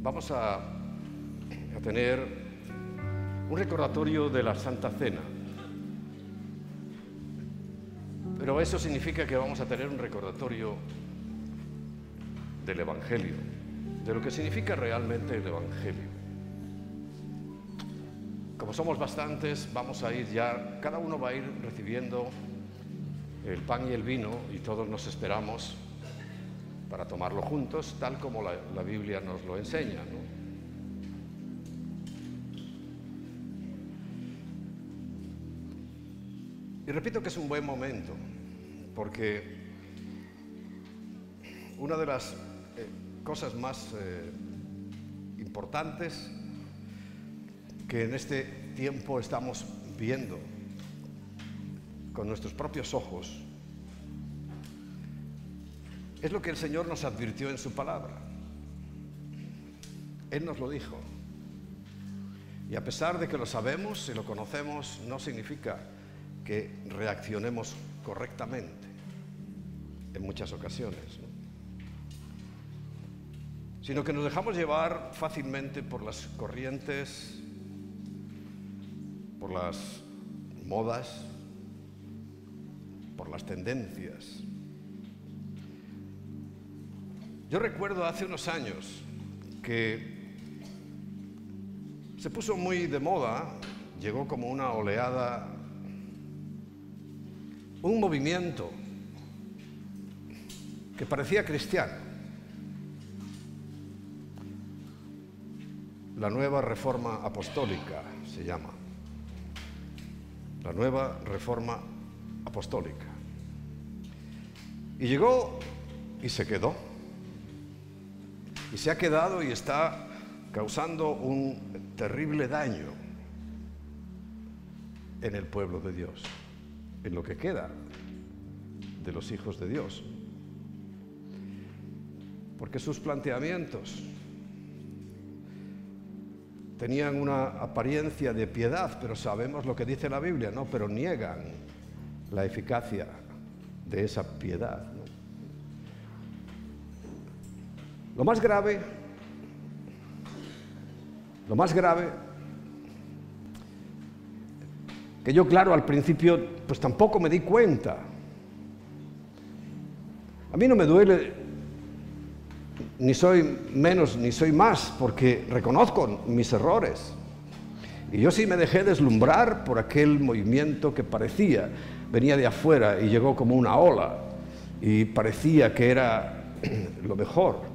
vamos a, tener un recordatorio de la Santa Cena. Pero eso significa que vamos a tener un recordatorio del Evangelio, de lo que significa realmente el Evangelio. Como somos bastantes, vamos a ir ya, cada uno va a ir recibiendo el pan y el vino y todos nos esperamos para tomarlo juntos, tal como la, Biblia nos lo enseña. ¿no? Y repito que es un buen momento, porque una de las eh, cosas más eh, importantes que en este tiempo estamos viendo con nuestros propios ojos es lo que el Señor nos advirtió en su palabra. Él nos lo dijo. Y a pesar de que lo sabemos y lo conocemos, no significa que reaccionemos correctamente en muchas ocasiones, ¿no? sino que nos dejamos llevar fácilmente por las corrientes, por las modas, por las tendencias. Yo recuerdo hace unos años que se puso muy de moda, llegó como una oleada, un movimiento que parecía cristiano. La nueva reforma apostólica se llama. La nueva reforma apostólica. Y llegó y se quedó. Y se ha quedado y está causando un terrible daño en el pueblo de Dios, en lo que queda de los hijos de Dios. Porque sus planteamientos tenían una apariencia de piedad, pero sabemos lo que dice la Biblia, ¿no? Pero niegan la eficacia de esa piedad. Lo más grave, lo más grave, que yo claro al principio pues tampoco me di cuenta. A mí no me duele, ni soy menos ni soy más, porque reconozco mis errores. Y yo sí me dejé deslumbrar por aquel movimiento que parecía, venía de afuera y llegó como una ola y parecía que era lo mejor.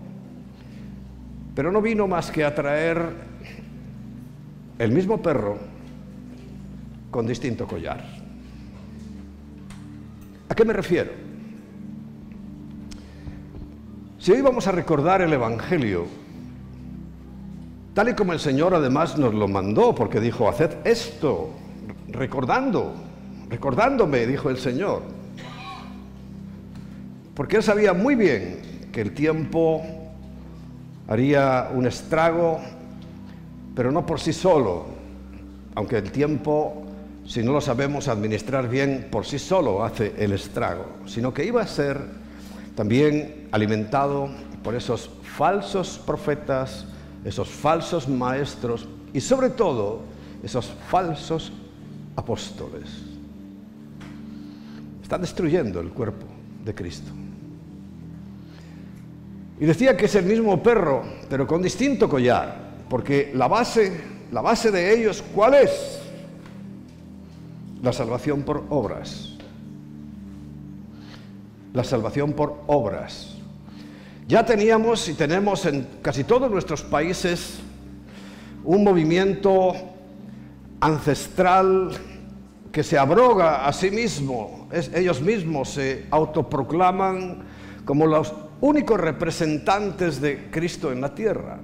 Pero no vino más que a traer el mismo perro con distinto collar. ¿A qué me refiero? Si hoy vamos a recordar el Evangelio, tal y como el Señor además nos lo mandó, porque dijo, haced esto, recordando, recordándome, dijo el Señor. Porque Él sabía muy bien que el tiempo haría un estrago, pero no por sí solo, aunque el tiempo, si no lo sabemos administrar bien, por sí solo hace el estrago, sino que iba a ser también alimentado por esos falsos profetas, esos falsos maestros y sobre todo esos falsos apóstoles. Están destruyendo el cuerpo de Cristo. Y decía que es el mismo perro, pero con distinto collar, porque la base, la base de ellos, ¿cuál es? La salvación por obras. La salvación por obras. Ya teníamos y tenemos en casi todos nuestros países un movimiento ancestral que se abroga a sí mismo, ellos mismos se autoproclaman como los únicos representantes de Cristo en la tierra.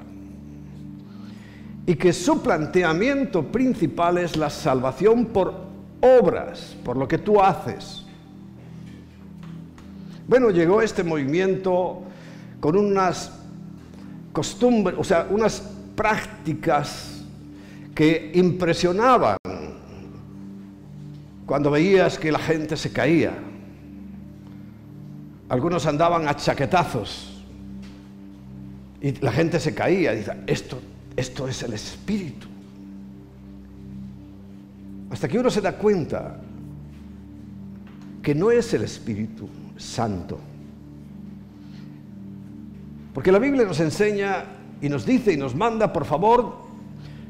Y que su planteamiento principal es la salvación por obras, por lo que tú haces. Bueno, llegó este movimiento con unas costumbres, o sea, unas prácticas que impresionaban cuando veías que la gente se caía. Algunos andaban a chaquetazos Y la gente se caía, dice, esto, esto es el Espíritu. Hasta que uno se da cuenta que no es el Espíritu Santo. Porque la Biblia nos enseña y nos dice y nos manda, por favor,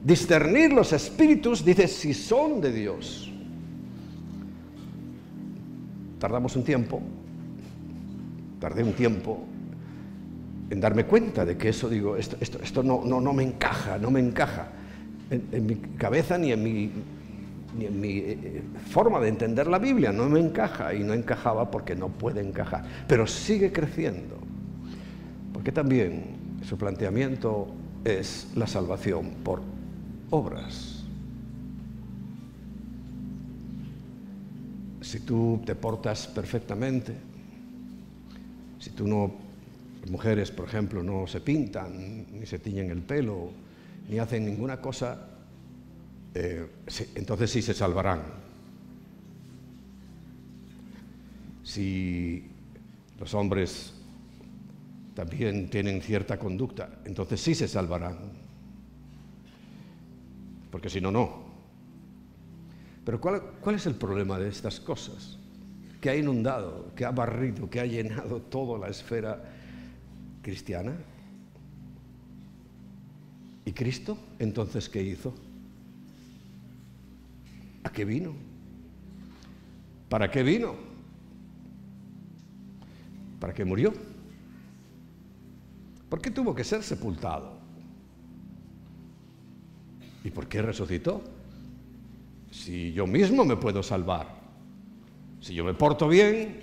discernir los espíritus, dice, si son de Dios. Tardamos un tiempo, tardé un tiempo en darme cuenta de que eso, digo, esto, esto, esto no, no, no, me encaja, no me encaja en, mi cabeza ni en mi, ni en mi eh, eh, forma de entender la Biblia, no me encaja y no encajaba porque no puede encajar, pero sigue creciendo, porque también su planteamiento es la salvación por obras. Si tú te portas perfectamente, si tú no, mujeres por ejemplo, no se pintan, ni se tiñen el pelo, ni hacen ninguna cosa, eh, entonces sí se salvarán. Si los hombres también tienen cierta conducta, entonces sí se salvarán. Porque si no, no. Pero ¿cuál, ¿cuál, es el problema de estas cosas? Que ha inundado, que ha barrido, que ha llenado toda la esfera cristiana. ¿Y Cristo entonces qué hizo? ¿A qué vino? ¿Para qué vino? ¿Para qué murió? ¿Por qué tuvo que ser sepultado? ¿Y por qué resucitó? Si yo mismo me puedo salvar, si yo me porto bien,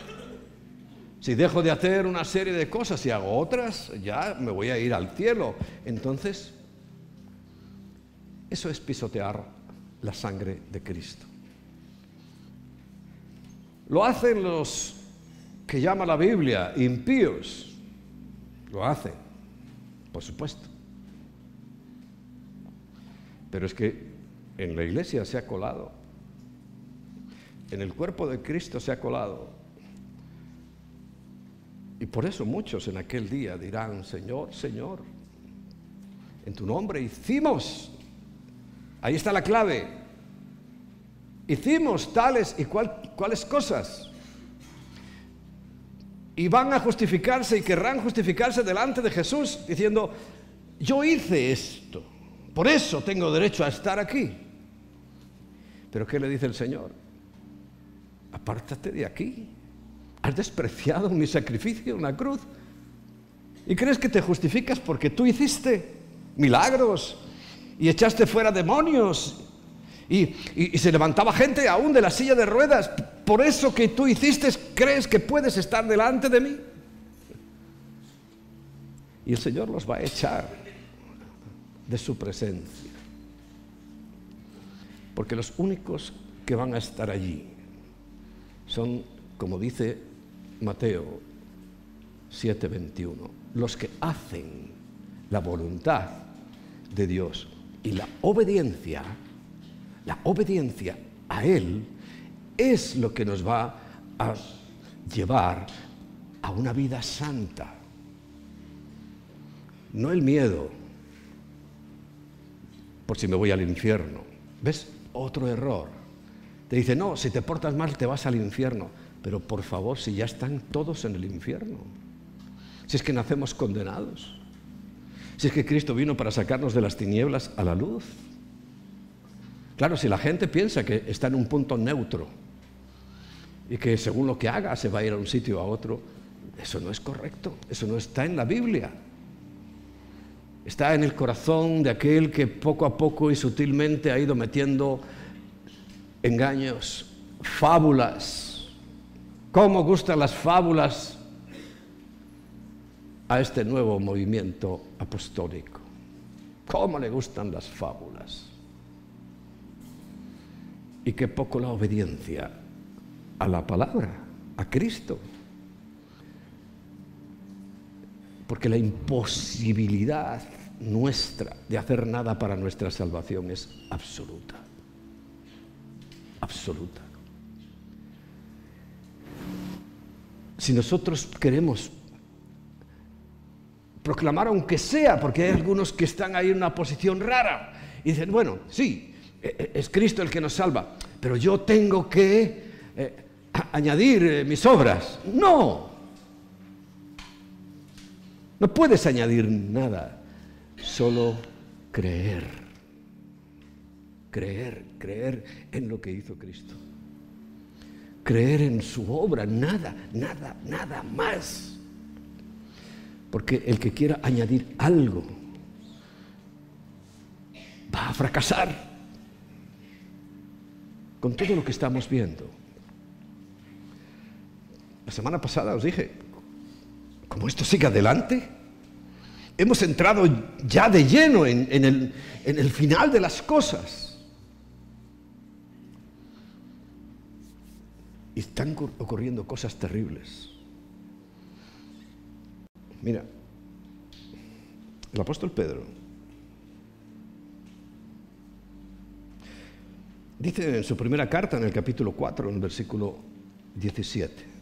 si dejo de hacer una serie de cosas y hago otras, ya me voy a ir al cielo. Entonces, eso es pisotear la sangre de Cristo. Lo hacen los que llama la Biblia impíos. Lo hacen por supuesto. Pero es que en la iglesia se ha colado, en el cuerpo de Cristo se ha colado. Y por eso muchos en aquel día dirán, Señor, Señor, en tu nombre hicimos, ahí está la clave, hicimos tales y cuales cosas y van a justificarse y querrán justificarse delante de Jesús diciendo, yo hice esto, por eso tengo derecho a estar aquí. Pero ¿qué le dice el Señor? Apártate de aquí. Has despreciado mi sacrificio en la cruz. ¿Y crees que te justificas porque tú hiciste milagros y echaste fuera demonios y, se levantaba gente aún de la silla de ruedas. Por eso que tú hiciste, crees que puedes estar delante de mí. Y el Señor los va a echar de su presencia. Porque los únicos que van a estar allí son, como dice Mateo 7:21, los que hacen la voluntad de Dios y la obediencia la obediencia a Él es lo que nos va a llevar a una vida santa. No el miedo por si me voy al infierno. ¿Ves? Otro error. Te dice, no, si te portas mal te vas al infierno. Pero por favor, si ya están todos en el infierno. Si es que nacemos condenados. Si es que Cristo vino para sacarnos de las tinieblas a la luz. Claro, si la gente piensa que está en un punto neutro y que según lo que haga se va a ir a un sitio a otro, eso no es correcto, eso no está en la Biblia. Está en el corazón de aquel que poco a poco y sutilmente ha ido metiendo engaños, fábulas. ¿Cómo gustan las fábulas a este nuevo movimiento apostólico? ¿Cómo le gustan las fábulas? y qué poco la obediencia a la palabra, a Cristo. Porque la imposibilidad nuestra de hacer nada para nuestra salvación es absoluta. Absoluta. Si nosotros queremos proclamar aunque sea, porque hay algunos que están ahí en una posición rara y dicen, bueno, sí, e, e, es Cristo el que nos salva, pero yo tengo que eh, añadir eh, mis obras. No, no puedes añadir nada, solo creer. Creer, creer en lo que hizo Cristo. Creer en su obra, nada, nada, nada más. Porque el que quiera añadir algo va a fracasar con todo lo que estamos viendo. La semana pasada os dije, como esto sigue adelante, hemos entrado ya de lleno en, el, en el final de las cosas. Y están ocurriendo cosas terribles. Mira, el apóstol Pedro dice en su primera carta, en el capítulo 4, en el versículo 17,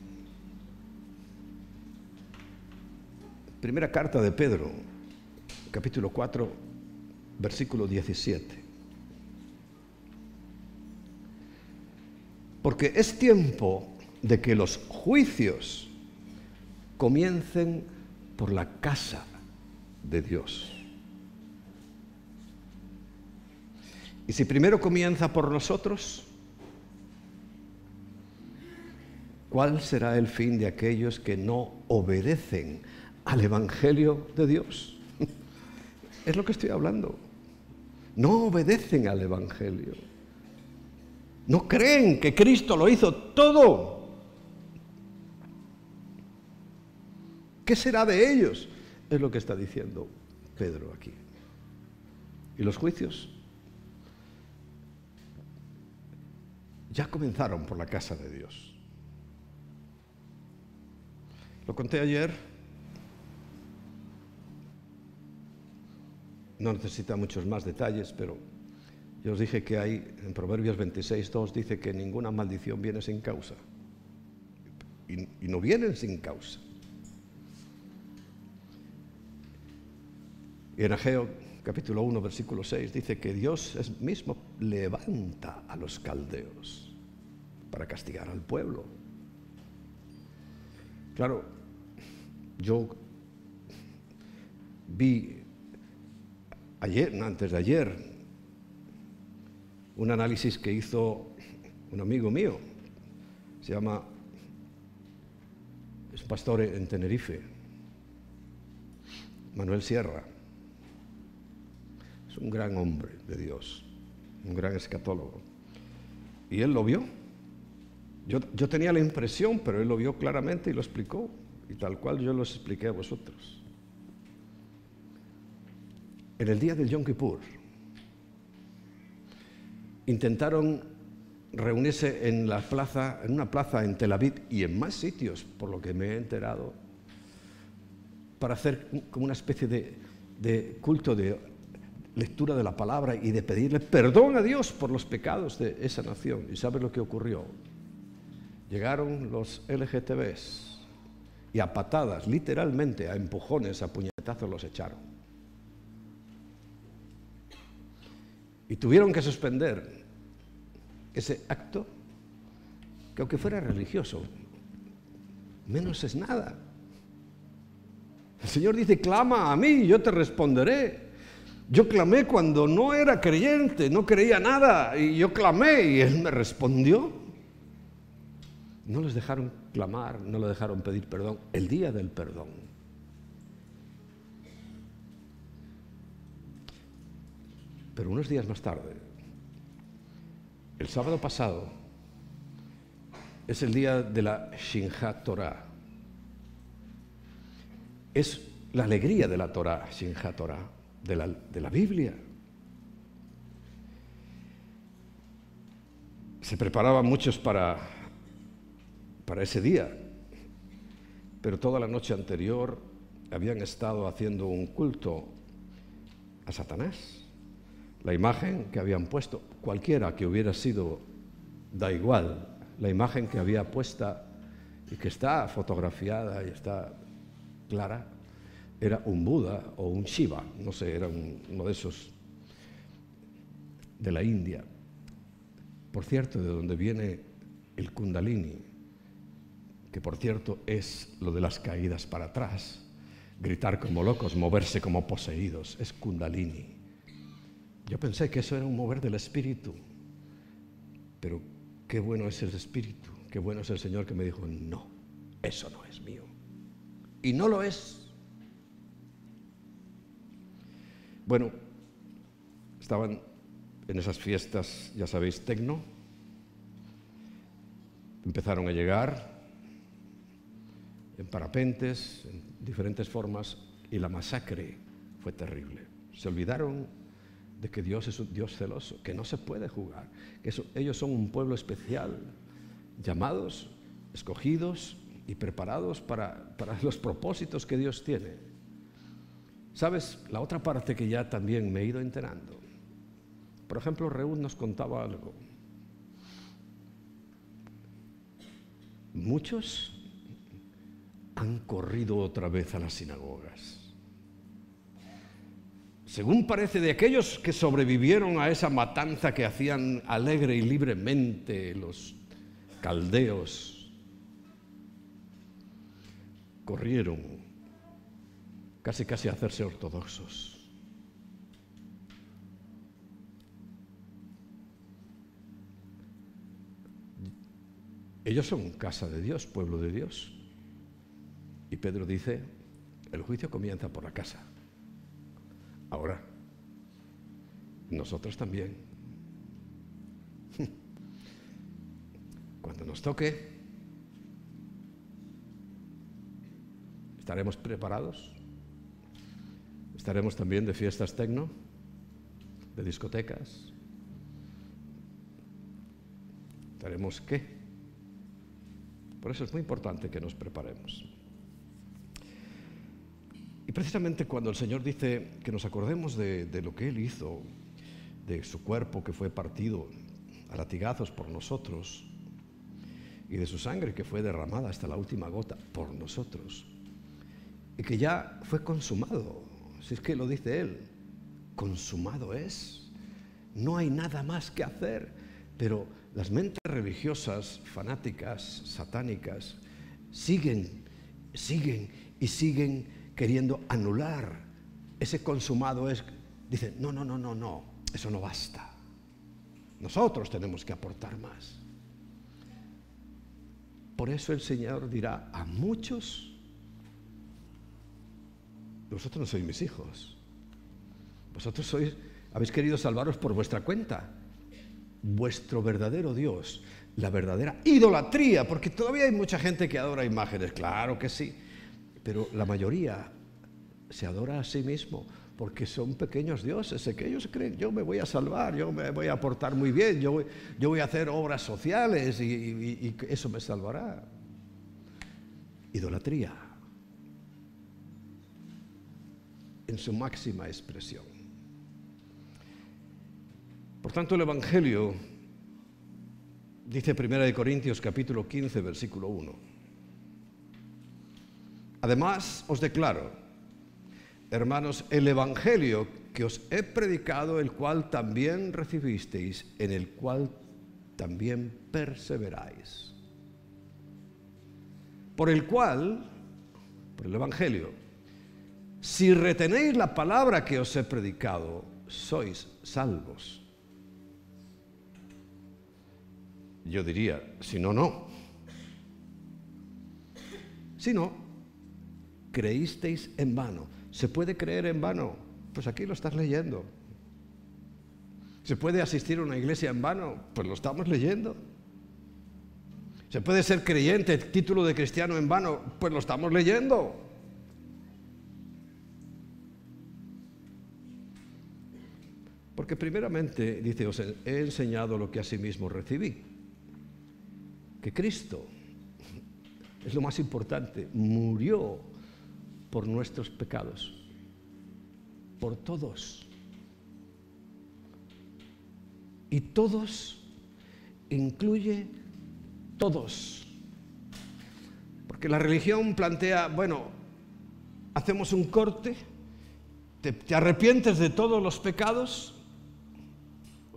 Primera carta de Pedro, capítulo 4, versículo 17. Porque es tiempo de que los juicios comiencen por la casa de Dios. Y si primero comienza por nosotros, ¿cuál será el fin de aquellos que no obedecen al Evangelio de Dios. Es lo que estoy hablando. No obedecen al Evangelio. No creen que Cristo lo hizo todo. ¿Qué será de ellos? Es lo que está diciendo Pedro aquí. Y los juicios ya comenzaron por la casa de Dios. Lo conté ayer no necesita muchos más detalles, pero yo os dije que hay, en Proverbios 26, 2 dice que ninguna maldición viene sin causa. Y, no vienen sin causa. Y en Ageo capítulo 1, versículo 6 dice que Dios mismo levanta a los caldeos para castigar al pueblo. Claro, yo vi ayer, antes de ayer, un análisis que hizo un amigo mío, se llama, es pastor en Tenerife, Manuel Sierra, es un gran hombre de Dios, un gran escatólogo. Y él lo vio. Yo, yo tenía la impresión, pero él lo vio claramente y lo explicó, y tal cual yo lo expliqué a vosotros en el día del Yom Kippur, intentaron reunirse en la plaza, en una plaza en Tel Aviv y en más sitios, por lo que me he enterado, para hacer como una especie de, de culto de lectura de la palabra y de pedirle perdón a Dios por los pecados de esa nación. ¿Y sabes lo que ocurrió? Llegaron los LGTBs y a patadas, literalmente, a empujones, a puñetazos los echaron. Y tuvieron que suspender ese acto, que aunque fuera religioso, menos es nada. El Señor dice, clama a mí, yo te responderé. Yo clamé cuando no era creyente, no creía nada, y yo clamé y Él me respondió. No les dejaron clamar, no le dejaron pedir perdón, el día del perdón. Pero unos días más tarde, el sábado pasado, es el día de la Shinhat Torah. Es la alegría de la Torah, Shinhat Torah, de la, de la Biblia. Se preparaban muchos para, para ese día, pero toda la noche anterior habían estado haciendo un culto a Satanás. La imagen que habían puesto, cualquiera que hubiera sido, da igual, la imagen que había puesta y que está fotografiada y está clara, era un Buda o un Shiva, no sé, era uno de esos de la India. Por cierto, de donde viene el kundalini, que por cierto es lo de las caídas para atrás, gritar como locos, moverse como poseídos, es kundalini. Yo pensé que eso era un mover del espíritu, pero qué bueno es el espíritu, qué bueno es el Señor que me dijo, no, eso no es mío. Y no lo es. Bueno, estaban en esas fiestas, ya sabéis, tecno. Empezaron a llegar en parapentes, en diferentes formas, y la masacre fue terrible. Se olvidaron de que Dios es un Dios celoso, que no se puede jugar, que ellos son un pueblo especial, llamados, escogidos y preparados para, para los propósitos que Dios tiene. ¿Sabes? La otra parte que ya también me he ido enterando. Por ejemplo, Reúl nos contaba algo. Muchos han corrido otra vez a las sinagogas. Según parece de aquellos que sobrevivieron a esa matanza que hacían alegre y libremente los caldeos, corrieron casi casi a hacerse ortodoxos. Ellos son casa de Dios, pueblo de Dios. Y Pedro dice, el juicio comienza por la casa. Ahora, nosotros también. Cuando nos toque, ¿estaremos preparados? ¿Estaremos también de fiestas tecno? ¿De discotecas? ¿Estaremos qué? Por eso es muy importante que nos preparemos. Precisamente cuando el Señor dice que nos acordemos de, lo que Él hizo, de su cuerpo que fue partido a latigazos por nosotros y de su sangre que fue derramada hasta la última gota por nosotros, y que ya fue consumado, si es que lo dice Él, consumado es, no hay nada más que hacer, pero las mentes religiosas, fanáticas, satánicas, siguen, siguen y siguen queriendo anular ese consumado es, dicen, no, no, no, no, no, eso no basta. Nosotros tenemos que aportar más. Por eso el Señor dirá a muchos, vosotros no sois mis hijos, vosotros sois, habéis querido salvaros por vuestra cuenta. Vuestro verdadero Dios, la verdadera idolatría, porque todavía hay mucha gente que adora imágenes, claro que sí, pero la mayoría se adora a sí mismo porque son pequeños dioses, que ellos creen, yo me voy a salvar, yo me voy a portar muy bien, yo voy, yo voy a hacer obras sociales y, eso me salvará. Idolatría en su máxima expresión. Por tanto, el Evangelio, dice 1 Corintios capítulo 15, versículo 1, Además, os declaro, hermanos, el Evangelio que os he predicado, el cual también recibisteis, en el cual también perseveráis. Por el cual, por el Evangelio, si retenéis la palabra que os he predicado, sois salvos. Yo diría, si no, no. Si no, creísteis en vano. ¿Se puede creer en vano? Pues aquí lo estás leyendo. ¿Se puede asistir a una iglesia en vano? Pues lo estamos leyendo. ¿Se puede ser creyente, título de cristiano en vano? Pues lo estamos leyendo. Porque primeramente, dice, os he enseñado lo que asimismo recibí. Que Cristo, es lo más importante, murió por nuestros pecados, por todos. Y todos incluye todos. Porque la religión plantea, bueno, hacemos un corte, te, te arrepientes de todos los pecados.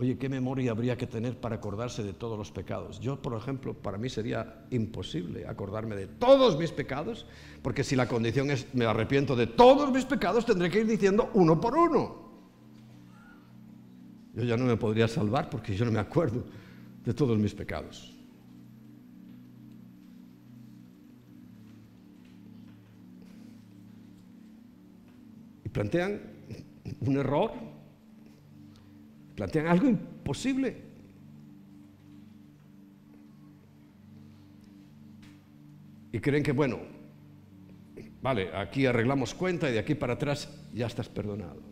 Oye, ¿qué memoria habría que tener para acordarse de todos los pecados? Yo, por ejemplo, para mí sería imposible acordarme de todos mis pecados, porque si la condición es me arrepiento de todos mis pecados, tendré que ir diciendo uno por uno. Yo ya no me podría salvar porque yo no me acuerdo de todos mis pecados. Y plantean un error, plantean algo imposible. Y creen que, bueno, vale, aquí arreglamos cuenta y de aquí para atrás ya estás perdonado.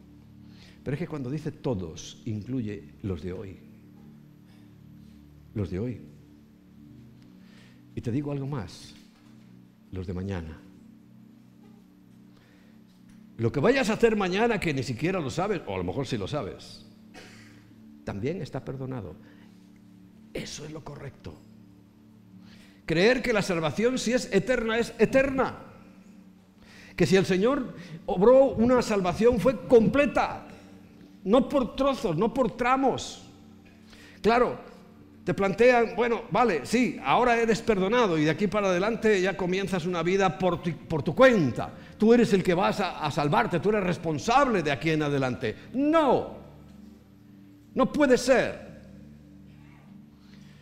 Pero es que cuando dice todos, incluye los de hoy. Los de hoy. Y te digo algo más, los de mañana. Lo que vayas a hacer mañana que ni siquiera lo sabes, o a lo mejor sí lo sabes, también está perdonado. Eso es lo correcto. Creer que la salvación si es eterna es eterna. Que si el Señor obró una salvación fue completa no por trozos, no por tramos. Claro, te plantean, bueno, vale, sí, ahora eres perdonado y de aquí para adelante ya comienzas una vida por tu, cuenta. Tú eres el que vas a, a salvarte, tú eres responsable de aquí en adelante. No, no puede ser.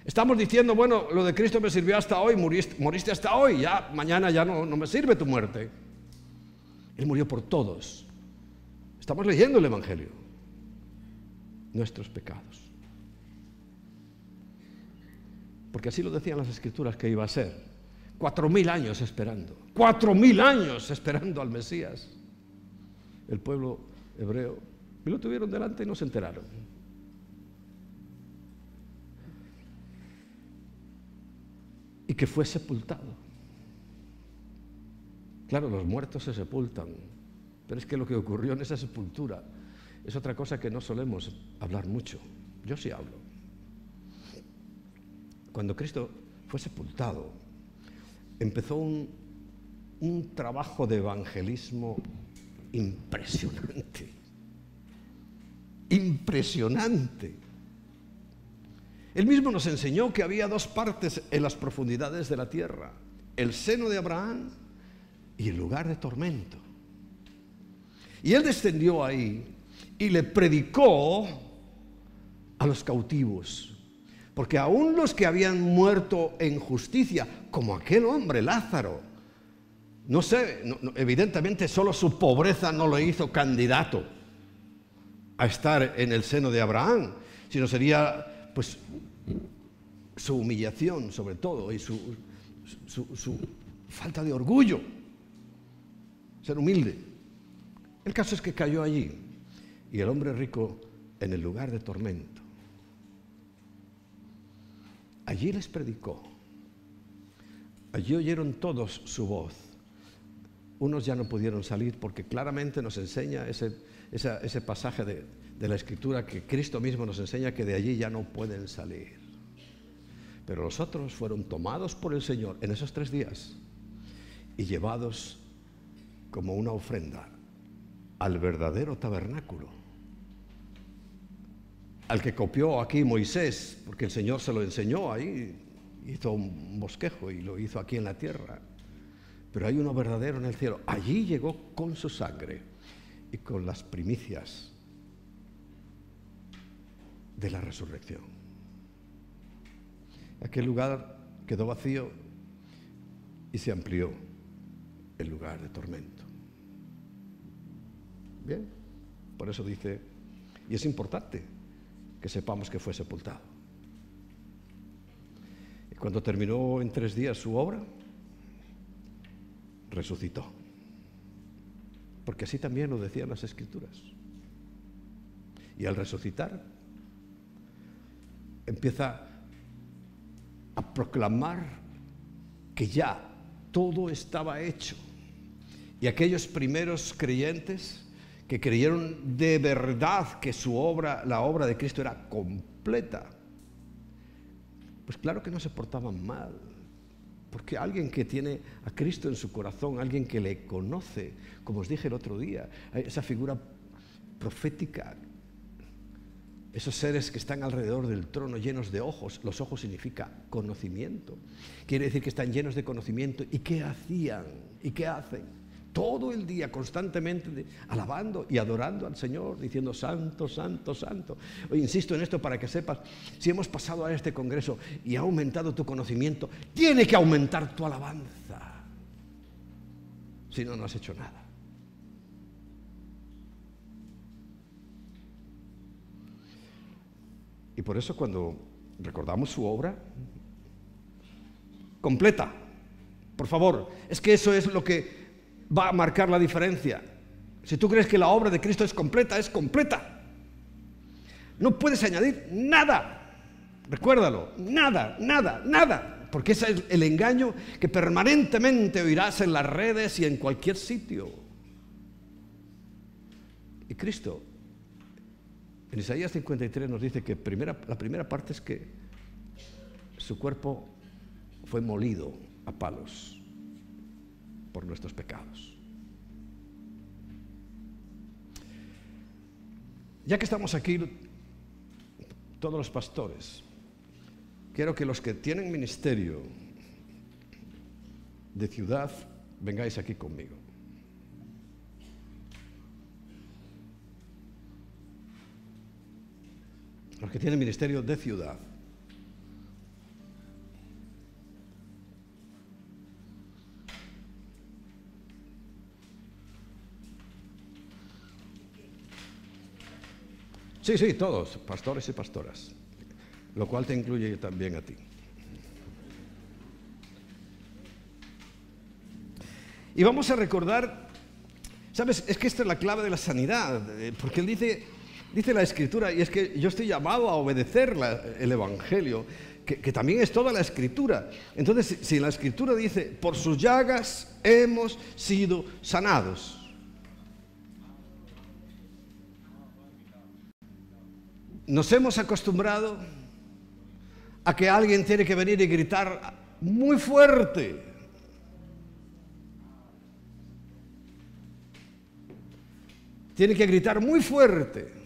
Estamos diciendo, bueno, lo de Cristo me sirvió hasta hoy, moriste, hasta hoy, ya mañana ya no, no me sirve tu muerte. Él murió por todos. Estamos leyendo el Evangelio nuestros pecados. Porque así lo decían las escrituras que iba a ser. Cuatro mil años esperando. Cuatro mil años esperando al Mesías. El pueblo hebreo. Y lo tuvieron delante y no se enteraron. Y que fue sepultado. Claro, los muertos se sepultan. Pero es que lo que ocurrió en esa sepultura es otra cosa que no solemos hablar mucho. Yo sí hablo. Cuando Cristo fue sepultado, empezó un, un trabajo de evangelismo impresionante. Impresionante. Él mismo nos enseñó que había dos partes en las profundidades de la tierra, el seno de Abraham y el lugar de tormento. Y él descendió ahí y le predicó a los cautivos. Porque aún los que habían muerto en justicia, como aquel hombre Lázaro, no sé, evidentemente solo su pobreza no lo hizo candidato a estar en el seno de Abraham, sino sería pues su humillación sobre todo y su, su falta de orgullo, ser humilde. El caso es que cayó allí y el hombre rico en el lugar de tormento. Allí les predicó. Allí oyeron todos su voz. Unos ya no pudieron salir porque claramente nos enseña ese, ese pasaje de, de la escritura que Cristo mismo nos enseña que de allí ya no pueden salir. Pero los otros fueron tomados por el Señor en esos tres días y llevados como una ofrenda al verdadero tabernáculo al que copió aquí Moisés, porque el Señor se lo enseñó ahí, hizo un bosquejo y lo hizo aquí en la tierra. Pero hay uno verdadero en el cielo. Allí llegó con su sangre y con las primicias de la resurrección. Aquel lugar quedó vacío y se amplió el lugar de tormento. Bien, por eso dice, y es importante, que sepamos que fue sepultado. Y cuando terminó en tres días su obra, resucitó. Porque así también lo decían las escrituras. Y al resucitar, empieza a proclamar que ya todo estaba hecho. Y aquellos primeros creyentes que creyeron de verdad que su obra, la obra de Cristo era completa, pues claro que no se portaban mal, Porque alguien que tiene a Cristo en su corazón, alguien que le conoce, como os dije el otro día, esa figura profética, esos seres que están alrededor del trono llenos de ojos, los ojos significa conocimiento. Quiere decir que están llenos de conocimiento. ¿Y qué hacían? ¿Y qué hacen? todo el día constantemente alabando y adorando al Señor, diciendo santo, santo, santo. Hoy insisto en esto para que sepas, si hemos pasado a este Congreso y ha aumentado tu conocimiento, tiene que aumentar tu alabanza. Si no, no has hecho nada. Y por eso cuando recordamos su obra, completa, por favor, es que eso es lo que va a marcar la diferencia. Si tú crees que la obra de Cristo es completa, es completa. No puedes añadir nada. Recuérdalo, nada, nada, nada. Porque ese es el engaño que permanentemente oirás en las redes y en cualquier sitio. Y Cristo, en Isaías 53 nos dice que primera, la primera parte es que su cuerpo fue molido a palos por nuestros pecados. Ya que estamos aquí, todos los pastores, quiero que los que tienen ministerio de ciudad, vengáis aquí conmigo. Los que tienen ministerio de ciudad. Sí, sí, todos, pastores y pastoras, lo cual te incluye también a ti. Y vamos a recordar, sabes, es que esta es la clave de la sanidad, eh, porque él dice, dice la escritura, y es que yo estoy llamado a obedecer el Evangelio, que, también es toda la escritura. Entonces, si la escritura dice, por sus llagas hemos sido sanados, Nos hemos acostumbrado a que alguien tiene que venir y gritar muy fuerte. Tiene que gritar muy fuerte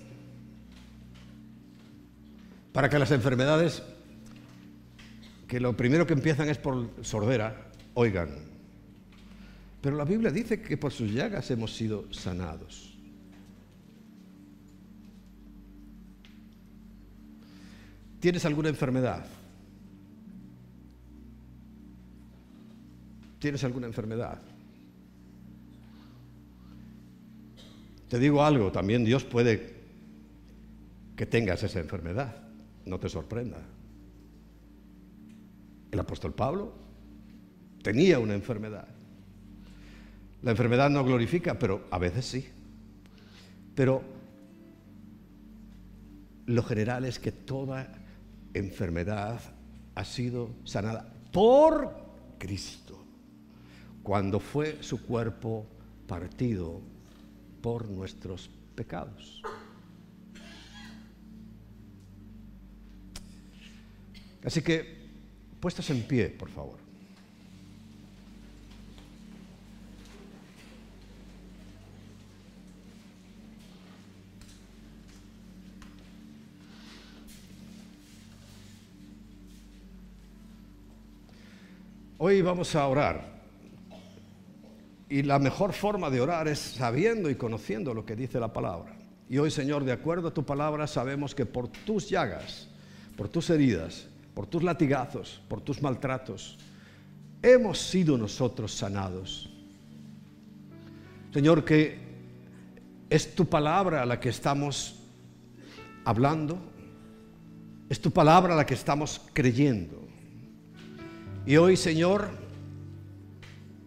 para que las enfermedades, que lo primero que empiezan es por sordera, oigan. Pero la Biblia dice que por sus llagas hemos sido sanados. ¿Tienes alguna enfermedad? ¿Tienes alguna enfermedad? Te digo algo, también Dios puede que tengas esa enfermedad, no te sorprenda. El apóstol Pablo tenía una enfermedad. La enfermedad no glorifica, pero a veces sí. Pero lo general es que toda enfermedad ha sido sanada por Cristo, cuando fue su cuerpo partido por nuestros pecados. Así que, puestos en pie, por favor. Hoy vamos a orar. Y la mejor forma de orar es sabiendo y conociendo lo que dice la palabra. Y hoy, Señor, de acuerdo a tu palabra, sabemos que por tus llagas, por tus heridas, por tus latigazos, por tus maltratos, hemos sido nosotros sanados. Señor, que es tu palabra la que estamos hablando, es tu palabra la que estamos creyendo. Y hoy, Señor,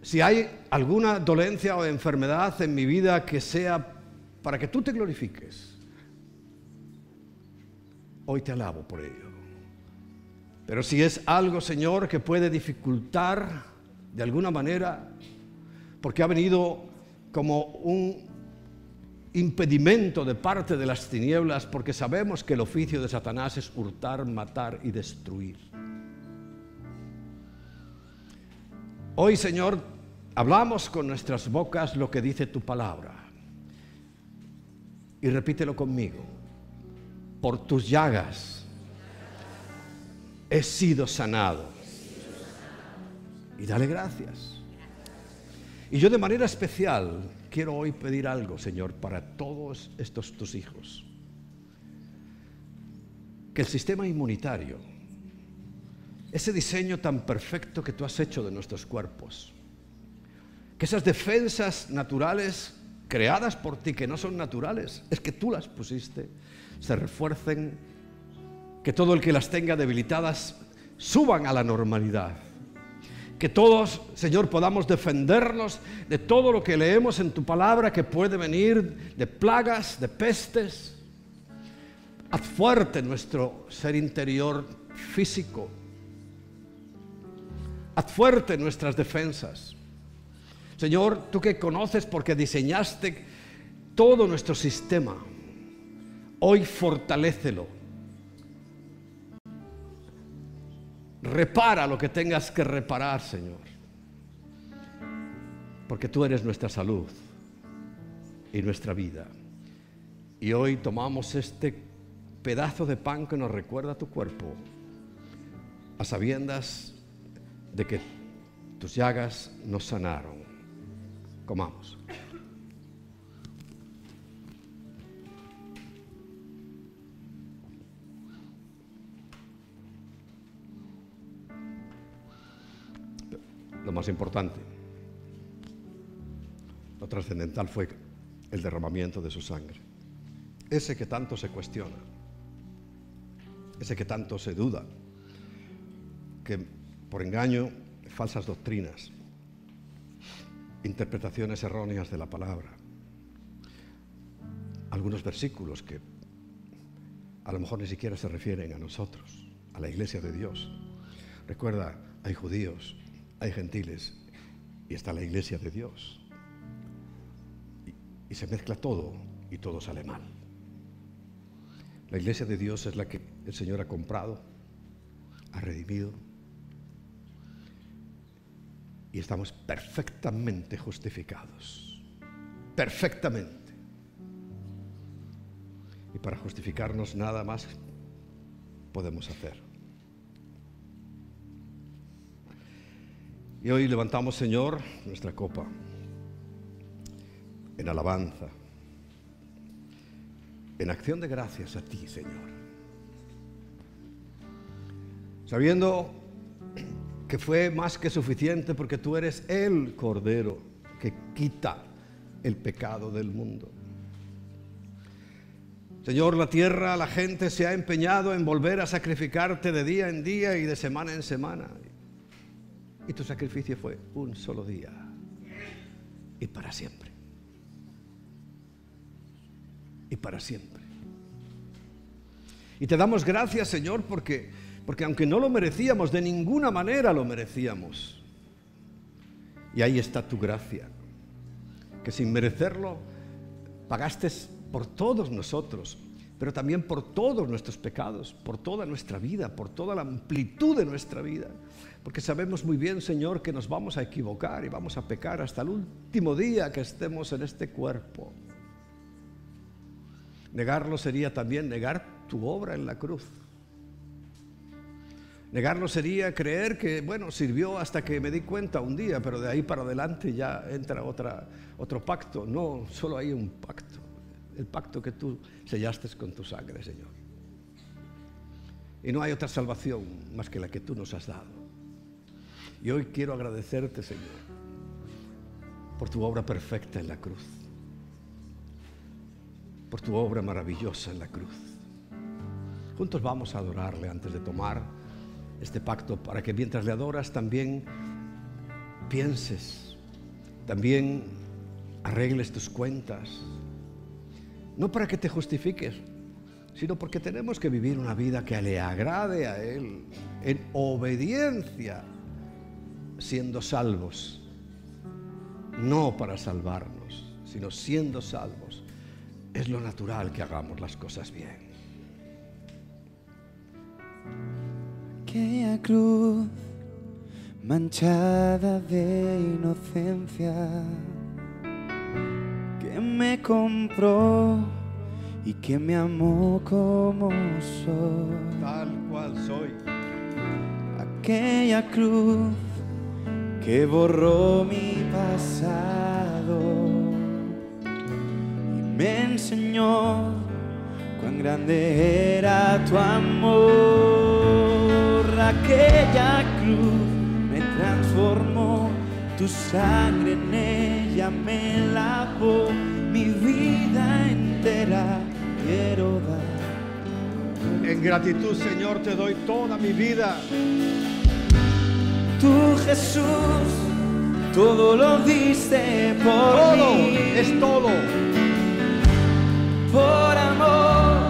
si hay alguna dolencia o enfermedad en mi vida que sea para que tú te glorifiques, hoy te alabo por ello. Pero si es algo, Señor, que puede dificultar de alguna manera, porque ha venido como un impedimento de parte de las tinieblas, porque sabemos que el oficio de Satanás es hurtar, matar y destruir. Hoy, Señor, hablamos con nuestras bocas lo que dice tu palabra. Y repítelo conmigo. Por tus llagas he sido sanado. Y dale gracias. Y yo de manera especial quiero hoy pedir algo, Señor, para todos estos tus hijos. Que el sistema inmunitario, ese diseño tan perfecto que tú has hecho de nuestros cuerpos, que esas defensas naturales creadas por ti, que no son naturales, es que tú las pusiste, se refuercen, que todo el que las tenga debilitadas suban a la normalidad que todos, Señor, podamos defendernos de todo lo que leemos en tu palabra que puede venir de plagas, de pestes. Haz fuerte nuestro ser interior físico. Haz fuerte nuestras defensas. Señor, tú que conoces porque diseñaste todo nuestro sistema, hoy fortalécelo Repara lo que tengas que reparar, Señor. Porque tú eres nuestra salud y nuestra vida. Y hoy tomamos este pedazo de pan que nos recuerda tu cuerpo, a sabiendas de que tus llagas nos sanaron. Comamos. Lo más importante. Lo trascendental fue el derramamiento de su sangre. Ese que tanto se cuestiona, ese que tanto se duda, que por engaño, falsas doctrinas, interpretaciones erróneas de la palabra, algunos versículos que a lo mejor ni siquiera se refieren a nosotros, a la iglesia de Dios. Recuerda, hay judíos, hay gentiles y está la iglesia de Dios. Y, se mezcla todo y todo sale mal. La iglesia de Dios es la que el Señor ha comprado, ha redimido y estamos perfectamente justificados. Perfectamente. Y para justificarnos nada más podemos hacer. Y hoy levantamos, Señor, nuestra copa en alabanza, en acción de gracias a ti, Señor. Sabiendo que fue más que suficiente porque tú eres el Cordero que quita el pecado del mundo. Señor, la tierra, la gente se ha empeñado en volver a sacrificarte de día en día y de semana en semana. Y tu sacrificio fue un solo día y para siempre. Y para siempre. Y te damos gracias, Señor, porque, porque aunque no lo merecíamos, de ninguna manera lo merecíamos. Y ahí está tu gracia, que sin merecerlo pagaste por todos nosotros, pero también por todos nuestros pecados, por toda nuestra vida, por toda la amplitud de nuestra vida. Porque sabemos muy bien, Señor, que nos vamos a equivocar y vamos a pecar hasta el último día que estemos en este cuerpo. Negarlo sería también negar tu obra en la cruz. Negarlo sería creer que, bueno, sirvió hasta que me di cuenta un día, pero de ahí para adelante ya entra otra, otro pacto. No, solo hay un pacto el pacto que tú sellaste con tu sangre, Señor. Y no hay otra salvación más que la que tú nos has dado. Y hoy quiero agradecerte, Señor, por tu obra perfecta en la cruz, por tu obra maravillosa en la cruz. Juntos vamos a adorarle antes de tomar este pacto para que mientras le adoras también pienses, también arregles tus cuentas, no para que te justifiques, sino porque tenemos que vivir una vida que le agrade a Él, en obediencia, siendo salvos. No para salvarnos, sino siendo salvos. Es lo natural que hagamos las cosas bien. Aquella cruz manchada de inocencia, que me compró y que me amó como soy. Tal cual soy. Aquella cruz que borró mi pasado y me enseñó cuán grande era tu amor. Aquella cruz me transformó, tu sangre en ella me lavó, mi vida entera quiero dar. En gratitud, Señor, te doy toda mi vida. Tú Jesús, todo lo diste por Todo, mí. es todo. por amor.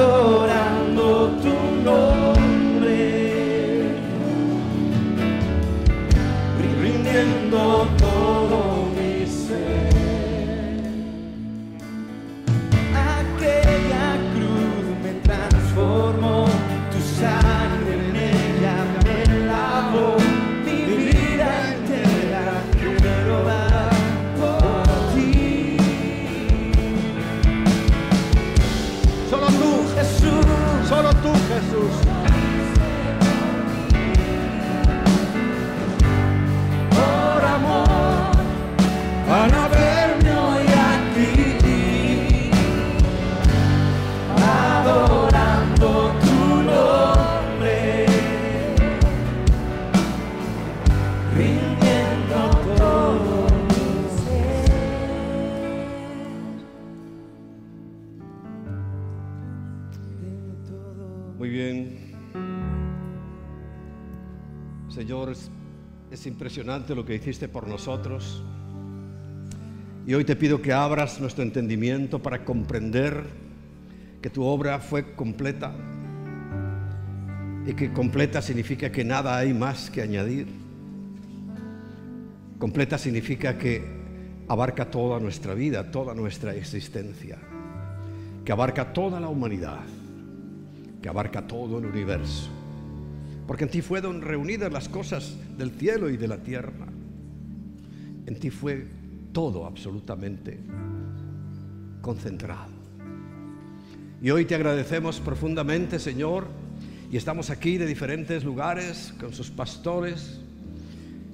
Adorando tu nombre, rindiendo todo es impresionante lo que hiciste por nosotros. Y hoy te pido que abras nuestro entendimiento para comprender que tu obra fue completa y que completa significa que nada hay más que añadir. Completa significa que abarca toda nuestra vida, toda nuestra existencia, que abarca toda la humanidad que abarca todo el universo. Porque en ti fueron reunidas las cosas del cielo y de la tierra. En ti fue todo absolutamente concentrado. Y hoy te agradecemos profundamente, Señor, y estamos aquí de diferentes lugares con sus pastores,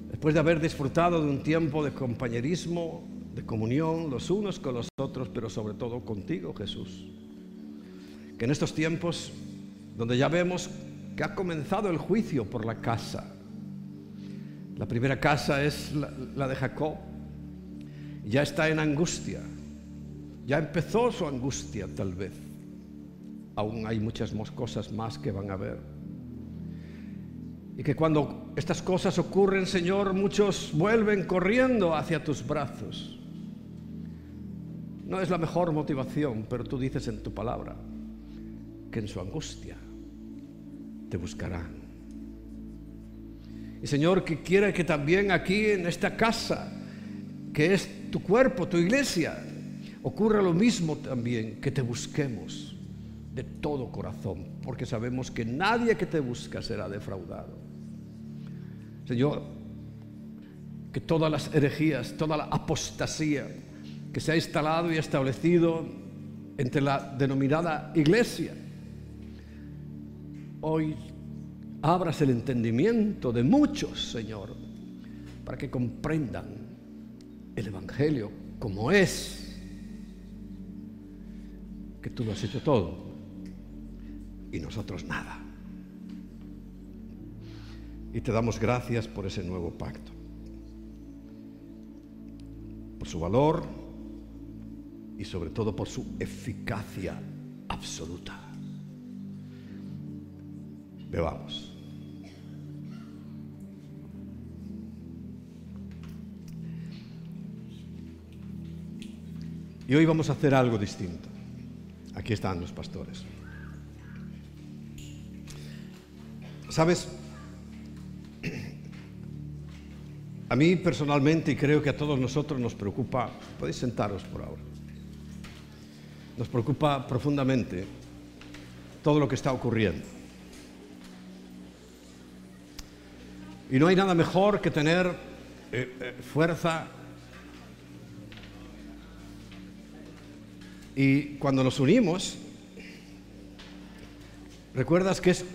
después de haber disfrutado de un tiempo de compañerismo, de comunión los unos con los otros, pero sobre todo contigo, Jesús que en estos tiempos donde ya vemos que ha comenzado el juicio por la casa, la primera casa es la, de Jacob, ya está en angustia, ya empezó su angustia tal vez, aún hay muchas cosas más que van a ver. Y que cuando estas cosas ocurren, Señor, muchos vuelven corriendo hacia tus brazos. No es la mejor motivación, pero tú dices en tu palabra, que en su angustia te buscarán. Y Señor, que quiera que también aquí en esta casa, que es tu cuerpo, tu iglesia, ocurra lo mismo también, que te busquemos de todo corazón, porque sabemos que nadie que te busca será defraudado. Señor, que todas las herejías, toda la apostasía que se ha instalado y establecido entre la denominada iglesia, hoy abras el entendimiento de muchos, Señor, para que comprendan el Evangelio como es, que tú lo has hecho todo y nosotros nada. Y te damos gracias por ese nuevo pacto, por su valor y sobre todo por su eficacia absoluta. Bebamos. Y hoy vamos a hacer algo distinto. Aquí están los pastores. ¿Sabes? A mí personalmente, y creo que a todos nosotros nos preocupa, podéis sentaros por ahora, nos preocupa profundamente todo lo que está ocurriendo. Y no hay nada mejor que tener eh, eh, fuerza. Y cuando nos unimos, recuerdas que es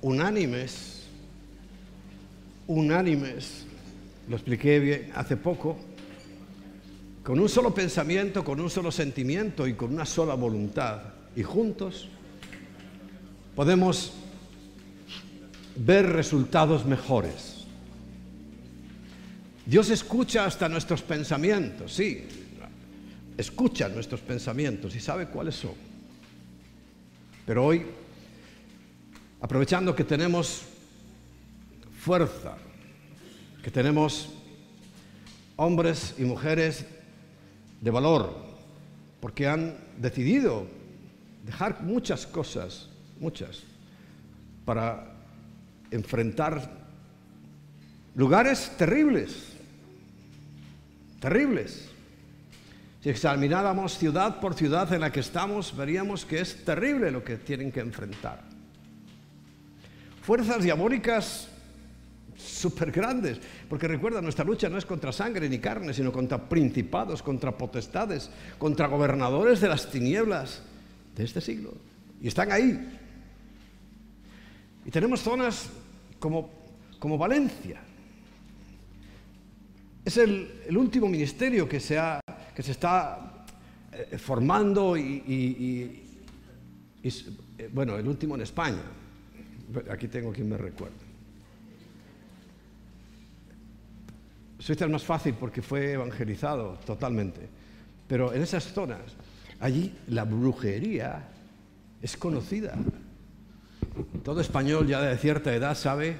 unánimes, unánimes, lo expliqué bien hace poco, con un solo pensamiento, con un solo sentimiento y con una sola voluntad, y juntos podemos ver resultados mejores. Dios escucha hasta nuestros pensamientos, sí, escucha nuestros pensamientos y sabe cuáles son. Pero hoy, aprovechando que tenemos fuerza, que tenemos hombres y mujeres de valor, porque han decidido dejar muchas cosas, muchas, para enfrentar lugares terribles, terribles. Si examináramos ciudad por ciudad en la que estamos, veríamos que es terrible lo que tienen que enfrentar. Fuerzas diabólicas súper grandes, porque recuerda, nuestra lucha no es contra sangre ni carne, sino contra principados, contra potestades, contra gobernadores de las tinieblas de este siglo. Y están ahí. Y tenemos zonas como, como Valencia. Es el, último ministerio que se, ha, que se está eh, formando y, eh, bueno, el último en España. Aquí tengo quien me recuerda. Suiza es más fácil porque fue evangelizado totalmente. Pero en esas zonas, allí la brujería es conocida. Todo español ya de cierta edad sabe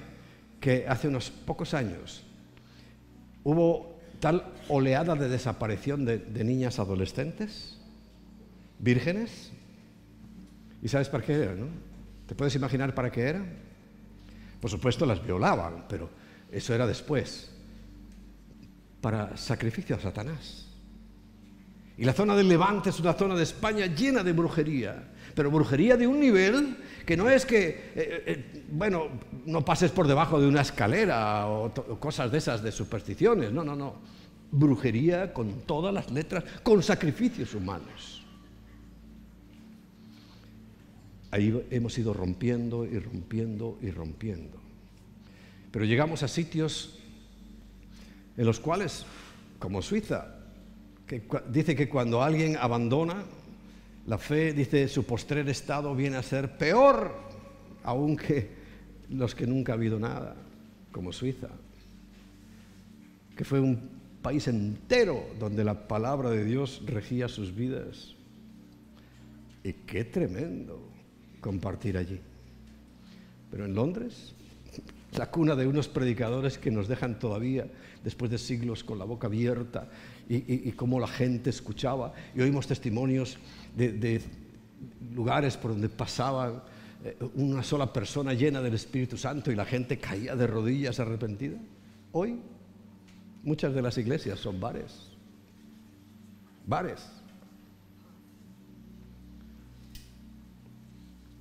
que hace unos pocos años hubo tal oleada de desaparición de, niñas adolescentes, vírgenes. ¿Y sabes para qué era, no? ¿Te puedes imaginar para qué era? Por supuesto las violaban, pero eso era después para sacrificio a Satanás. Y la zona del Levante es una zona de España llena de brujería, pero brujería de un nivel que no es que, eh, eh, bueno, no pases por debajo de una escalera o, cosas de esas de supersticiones, no, no, no. Brujería con todas las letras, con sacrificios humanos. Ahí hemos ido rompiendo y rompiendo y rompiendo. Pero llegamos a sitios en los cuales, como Suiza, dice que cuando alguien abandona la fe, dice su postrer estado viene a ser peor aún que los que nunca ha habido nada, como Suiza, que fue un país entero donde la palabra de Dios regía sus vidas. Y qué tremendo compartir allí. Pero en Londres, la cuna de unos predicadores que nos dejan todavía después de siglos con la boca abierta y, cómo la gente escuchaba. Y oímos testimonios de, lugares por donde pasaba eh, una sola persona llena del Espíritu Santo y la gente caía de rodillas arrepentida. Hoy muchas de las iglesias son bares. Bares.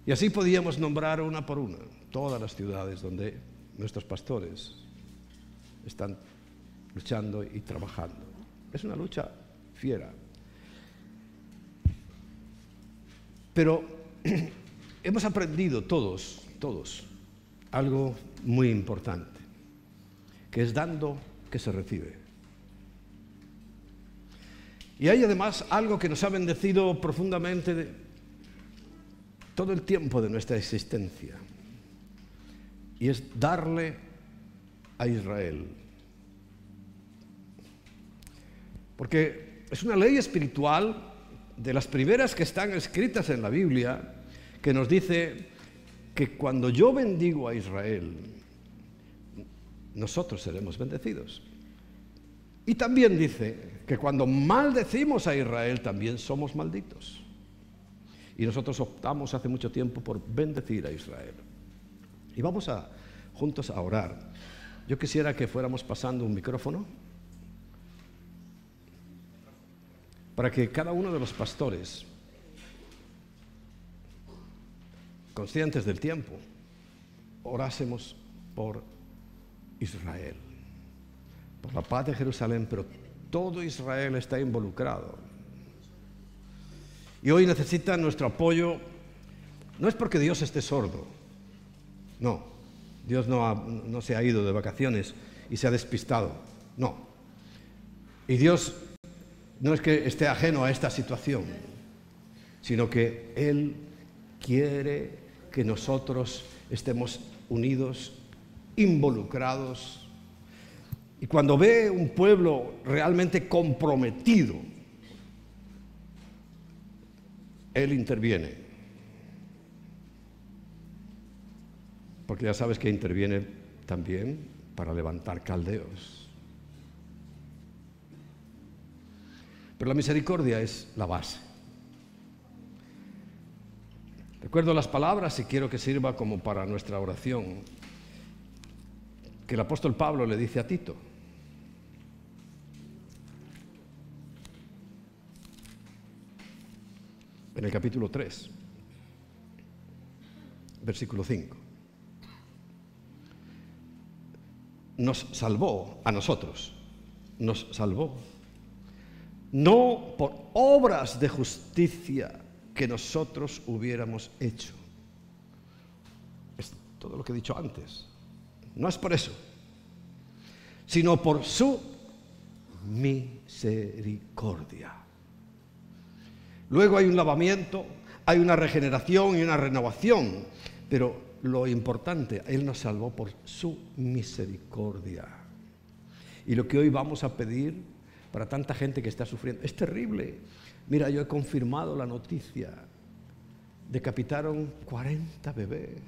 Y así podíamos nombrar una por una todas las ciudades donde nuestros pastores están luchando y trabajando. Es una lucha fiera. Pero hemos aprendido todos, todos, algo muy importante, que es dando que se recibe. Y hay además algo que nos ha bendecido profundamente todo el tiempo de nuestra existencia, y es darle a Israel Porque es una ley espiritual de las primeras que están escritas en la Biblia que nos dice que cuando yo bendigo a Israel, nosotros seremos bendecidos. Y también dice que cuando maldecimos a Israel, también somos malditos. Y nosotros optamos hace mucho tiempo por bendecir a Israel. Y vamos a juntos a orar. Yo quisiera que fuéramos pasando un micrófono. Para que cada uno de los pastores conscientes del tiempo, orásemos por Israel, por la paz de Jerusalén, pero todo Israel está involucrado. Y hoy necesita nuestro apoyo, no es porque Dios esté sordo, no, Dios no, no se ha ido de vacaciones y se ha despistado, no. Y Dios no es que esté ajeno a esta situación, sino que Él quiere que nosotros estemos unidos, involucrados. Y cuando ve un pueblo realmente comprometido, Él interviene. Porque ya sabes que interviene también para levantar caldeos. Pero la misericordia es la base. Recuerdo las palabras y quiero que sirva como para nuestra oración que el apóstol Pablo le dice a Tito. En el capítulo 3, versículo 5. Nos salvó a nosotros, nos salvó, no por obras de justicia que nosotros hubiéramos hecho. Es todo lo que he dicho antes. No es por eso, sino por su misericordia. Luego hay un lavamiento, hay una regeneración y una renovación, pero lo importante, Él nos salvó por su misericordia. Y lo que hoy vamos a pedir para tanta gente que está sufriendo es terrible. Mira, yo he confirmado la noticia. Decapitaron 40 bebés.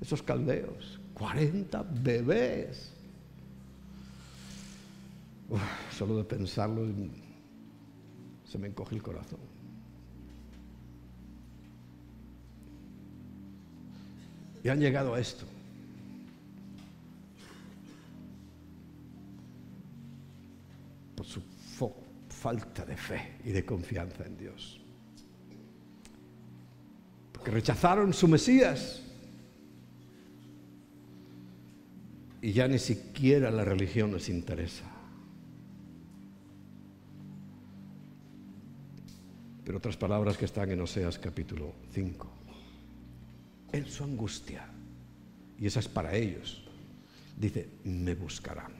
Esos caldeos, 40 bebés. solo de pensarlo se me encoge el corazón. Y han llegado a esto. Por su falta de fe y de confianza en Dios. Porque rechazaron su Mesías. Y ya ni siquiera la religión les interesa. Pero otras palabras que están en Oseas capítulo 5. En su angustia, y esa es para ellos, dice, me buscarán.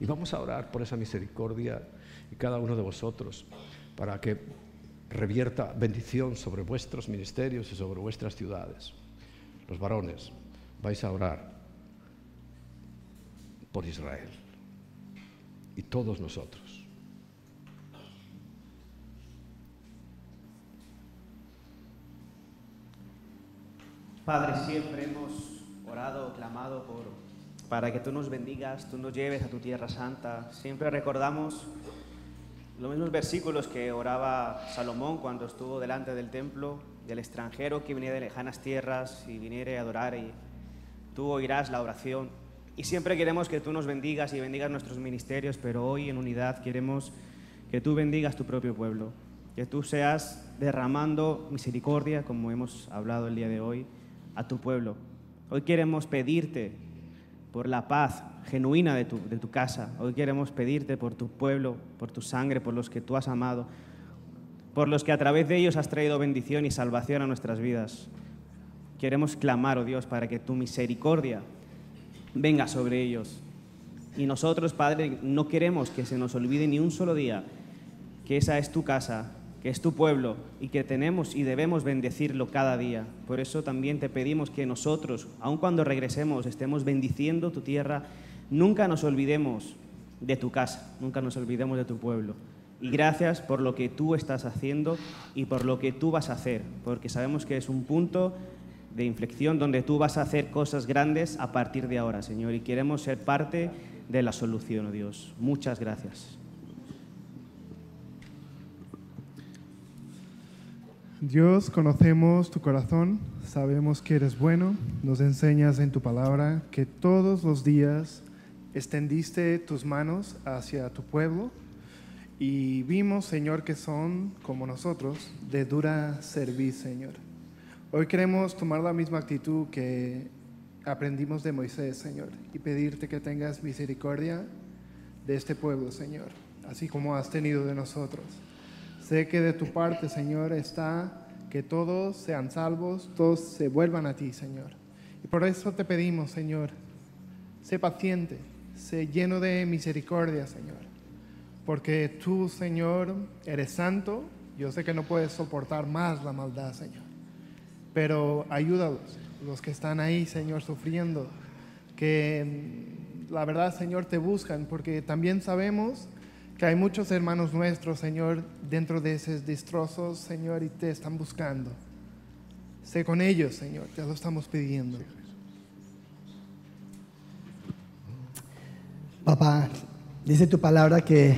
Y vamos a orar por esa misericordia y cada uno de vosotros para que revierta bendición sobre vuestros ministerios y sobre vuestras ciudades. Los varones, vais a orar por Israel y todos nosotros. Padre, siempre hemos orado, clamado por, para que tú nos bendigas, tú nos lleves a tu tierra santa. Siempre recordamos los mismos versículos que oraba Salomón cuando estuvo delante del templo, del extranjero que venía de lejanas tierras y viniere a adorar y tú oirás la oración. Y siempre queremos que tú nos bendigas y bendigas nuestros ministerios, pero hoy en unidad queremos que tú bendigas tu propio pueblo, que tú seas derramando misericordia, como hemos hablado el día de hoy, a tu pueblo. Hoy queremos pedirte por la paz genuina de tu, de tu casa. Hoy queremos pedirte por tu pueblo, por tu sangre, por los que tú has amado, por los que a través de ellos has traído bendición y salvación a nuestras vidas. Queremos clamar, oh Dios, para que tu misericordia venga sobre ellos. Y nosotros, Padre, no queremos que se nos olvide ni un solo día que esa es tu casa, que es tu pueblo y que tenemos y debemos bendecirlo cada día. Por eso también te pedimos que nosotros, aun cuando regresemos, estemos bendiciendo tu tierra Nunca nos olvidemos de tu casa, nunca nos olvidemos de tu pueblo. Y gracias por lo que tú estás haciendo y por lo que tú vas a hacer, porque sabemos que es un punto de inflexión donde tú vas a hacer cosas grandes a partir de ahora, Señor, y queremos ser parte de la solución, oh Dios. Muchas gracias. Dios, conocemos tu corazón, sabemos que eres bueno, nos enseñas en tu palabra que todos los días extendiste tus manos hacia tu pueblo y vimos, Señor, que son como nosotros, de dura servicio, Señor. Hoy queremos tomar la misma actitud que aprendimos de Moisés, Señor, y pedirte que tengas misericordia de este pueblo, Señor, así como has tenido de nosotros. Sé que de tu parte, Señor, está que todos sean salvos, todos se vuelvan a ti, Señor. Y por eso te pedimos, Señor, sé paciente, sé lleno de misericordia, Señor. Porque tú, Señor, eres santo. Yo sé que no puedes soportar más la maldad, Señor. Pero ayúdalos, los que están ahí, Señor, sufriendo. Que mm, la verdad, Señor, te buscan. Porque también sabemos que hay muchos hermanos nuestros, Señor, dentro de esos destrozos, Señor, y te están buscando. Sé con ellos, Señor, te lo estamos pidiendo. Papá, dice tu palabra que,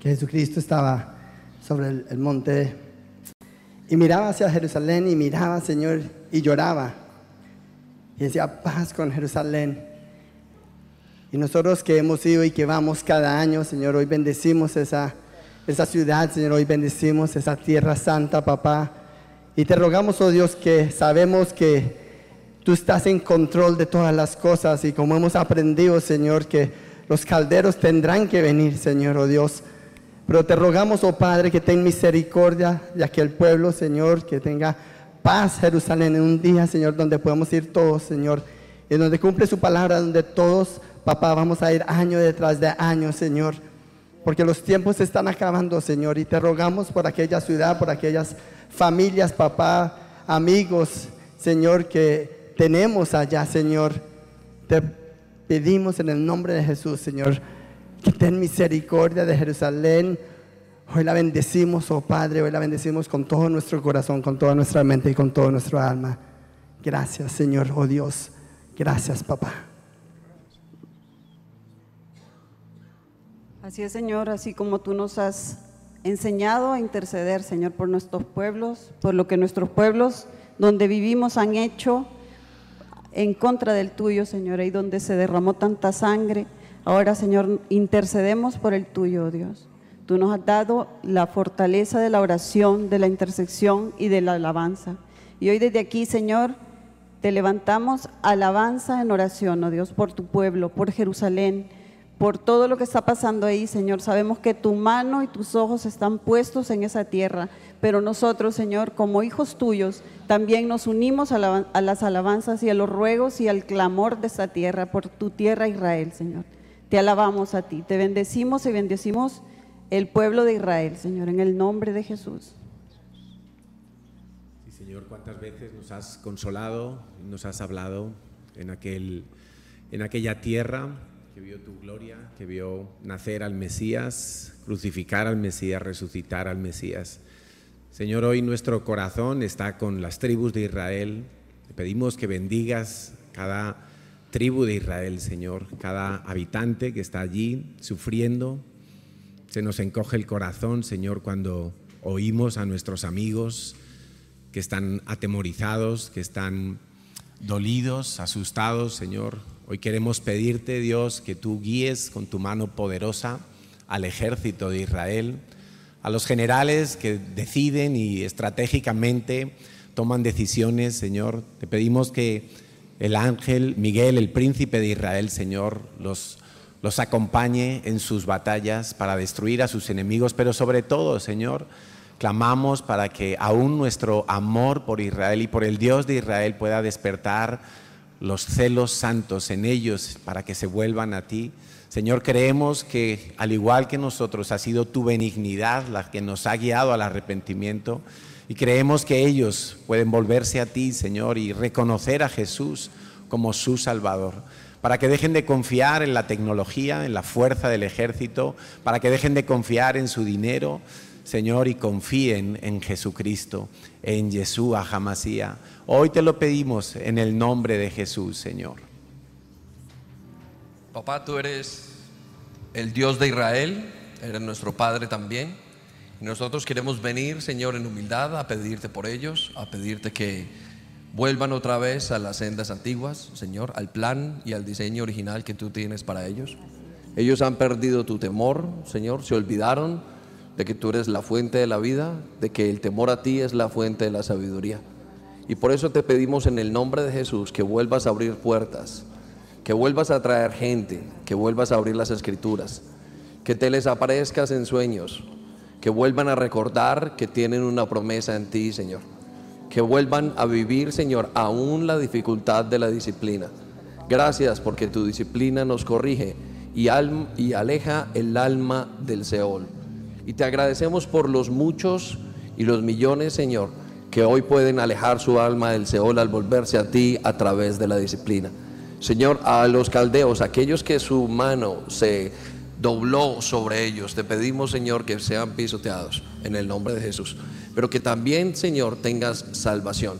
que Jesucristo estaba sobre el, el monte y miraba hacia Jerusalén y miraba, Señor, y lloraba. Y decía, paz con Jerusalén. Y nosotros que hemos ido y que vamos cada año, Señor, hoy bendecimos esa, esa ciudad, Señor, hoy bendecimos esa tierra santa, papá. Y te rogamos, oh Dios, que sabemos que tú estás en control de todas las cosas y como hemos aprendido, Señor, que los calderos tendrán que venir, Señor, oh Dios. Pero te rogamos, oh Padre, que ten misericordia de aquel pueblo, Señor, que tenga paz Jerusalén en un día, Señor, donde podemos ir todos, Señor, y donde cumple su palabra, donde todos, papá, vamos a ir año detrás de año, Señor, porque los tiempos se están acabando, Señor, y te rogamos por aquella ciudad, por aquellas familias, papá, amigos, Señor, que tenemos allá, Señor. Te pedimos en el nombre de Jesús, Señor, que ten misericordia de Jerusalén. Hoy la bendecimos, oh Padre, hoy la bendecimos con todo nuestro corazón, con toda nuestra mente y con toda nuestra alma. Gracias, Señor, oh Dios. Gracias, papá. Así es, Señor, así como tú nos has enseñado a interceder, Señor, por nuestros pueblos, por lo que nuestros pueblos donde vivimos han hecho en contra del tuyo, Señor, ahí donde se derramó tanta sangre. Ahora, Señor, intercedemos por el tuyo, oh Dios. Tú nos has dado la fortaleza de la oración, de la intersección y de la alabanza. Y hoy desde aquí, Señor, te levantamos alabanza en oración, oh Dios, por tu pueblo, por Jerusalén, por todo lo que está pasando ahí, Señor. Sabemos que tu mano y tus ojos están puestos en esa tierra, pero nosotros, Señor, como hijos tuyos, también nos unimos a, la- a las alabanzas y a los ruegos y al clamor de esta tierra, por tu tierra Israel, Señor. Te alabamos a ti, te bendecimos y bendecimos el pueblo de Israel, Señor, en el nombre de Jesús. Sí, Señor, cuántas veces nos has consolado, nos has hablado en, aquel, en aquella tierra que vio tu gloria, que vio nacer al Mesías, crucificar al Mesías, resucitar al Mesías. Señor, hoy nuestro corazón está con las tribus de Israel. Te pedimos que bendigas cada tribu de Israel, Señor, cada habitante que está allí sufriendo, se nos encoge el corazón, Señor, cuando oímos a nuestros amigos que están atemorizados, que están dolidos, asustados, Señor. Hoy queremos pedirte, Dios, que tú guíes con tu mano poderosa al ejército de Israel, a los generales que deciden y estratégicamente toman decisiones, Señor. Te pedimos que el ángel Miguel, el príncipe de Israel, Señor, los los acompañe en sus batallas para destruir a sus enemigos, pero sobre todo, Señor, clamamos para que aún nuestro amor por Israel y por el Dios de Israel pueda despertar los celos santos en ellos para que se vuelvan a ti. Señor, creemos que al igual que nosotros ha sido tu benignidad la que nos ha guiado al arrepentimiento y creemos que ellos pueden volverse a ti, Señor, y reconocer a Jesús como su Salvador para que dejen de confiar en la tecnología, en la fuerza del ejército, para que dejen de confiar en su dinero, Señor, y confíen en Jesucristo, en Yeshua Hamasía. Hoy te lo pedimos en el nombre de Jesús, Señor. Papá, tú eres el Dios de Israel, eres nuestro Padre también. Y nosotros queremos venir, Señor, en humildad a pedirte por ellos, a pedirte que vuelvan otra vez a las sendas antiguas, Señor, al plan y al diseño original que tú tienes para ellos. Ellos han perdido tu temor, Señor, se olvidaron de que tú eres la fuente de la vida, de que el temor a ti es la fuente de la sabiduría. Y por eso te pedimos en el nombre de Jesús que vuelvas a abrir puertas, que vuelvas a traer gente, que vuelvas a abrir las escrituras, que te les aparezcas en sueños, que vuelvan a recordar que tienen una promesa en ti, Señor. Que vuelvan a vivir, Señor, aún la dificultad de la disciplina. Gracias porque tu disciplina nos corrige y, y aleja el alma del Seol. Y te agradecemos por los muchos y los millones, Señor, que hoy pueden alejar su alma del Seol al volverse a ti a través de la disciplina. Señor, a los caldeos, aquellos que su mano se dobló sobre ellos, te pedimos, Señor, que sean pisoteados en el nombre de Jesús. Pero que también, Señor, tengas salvación.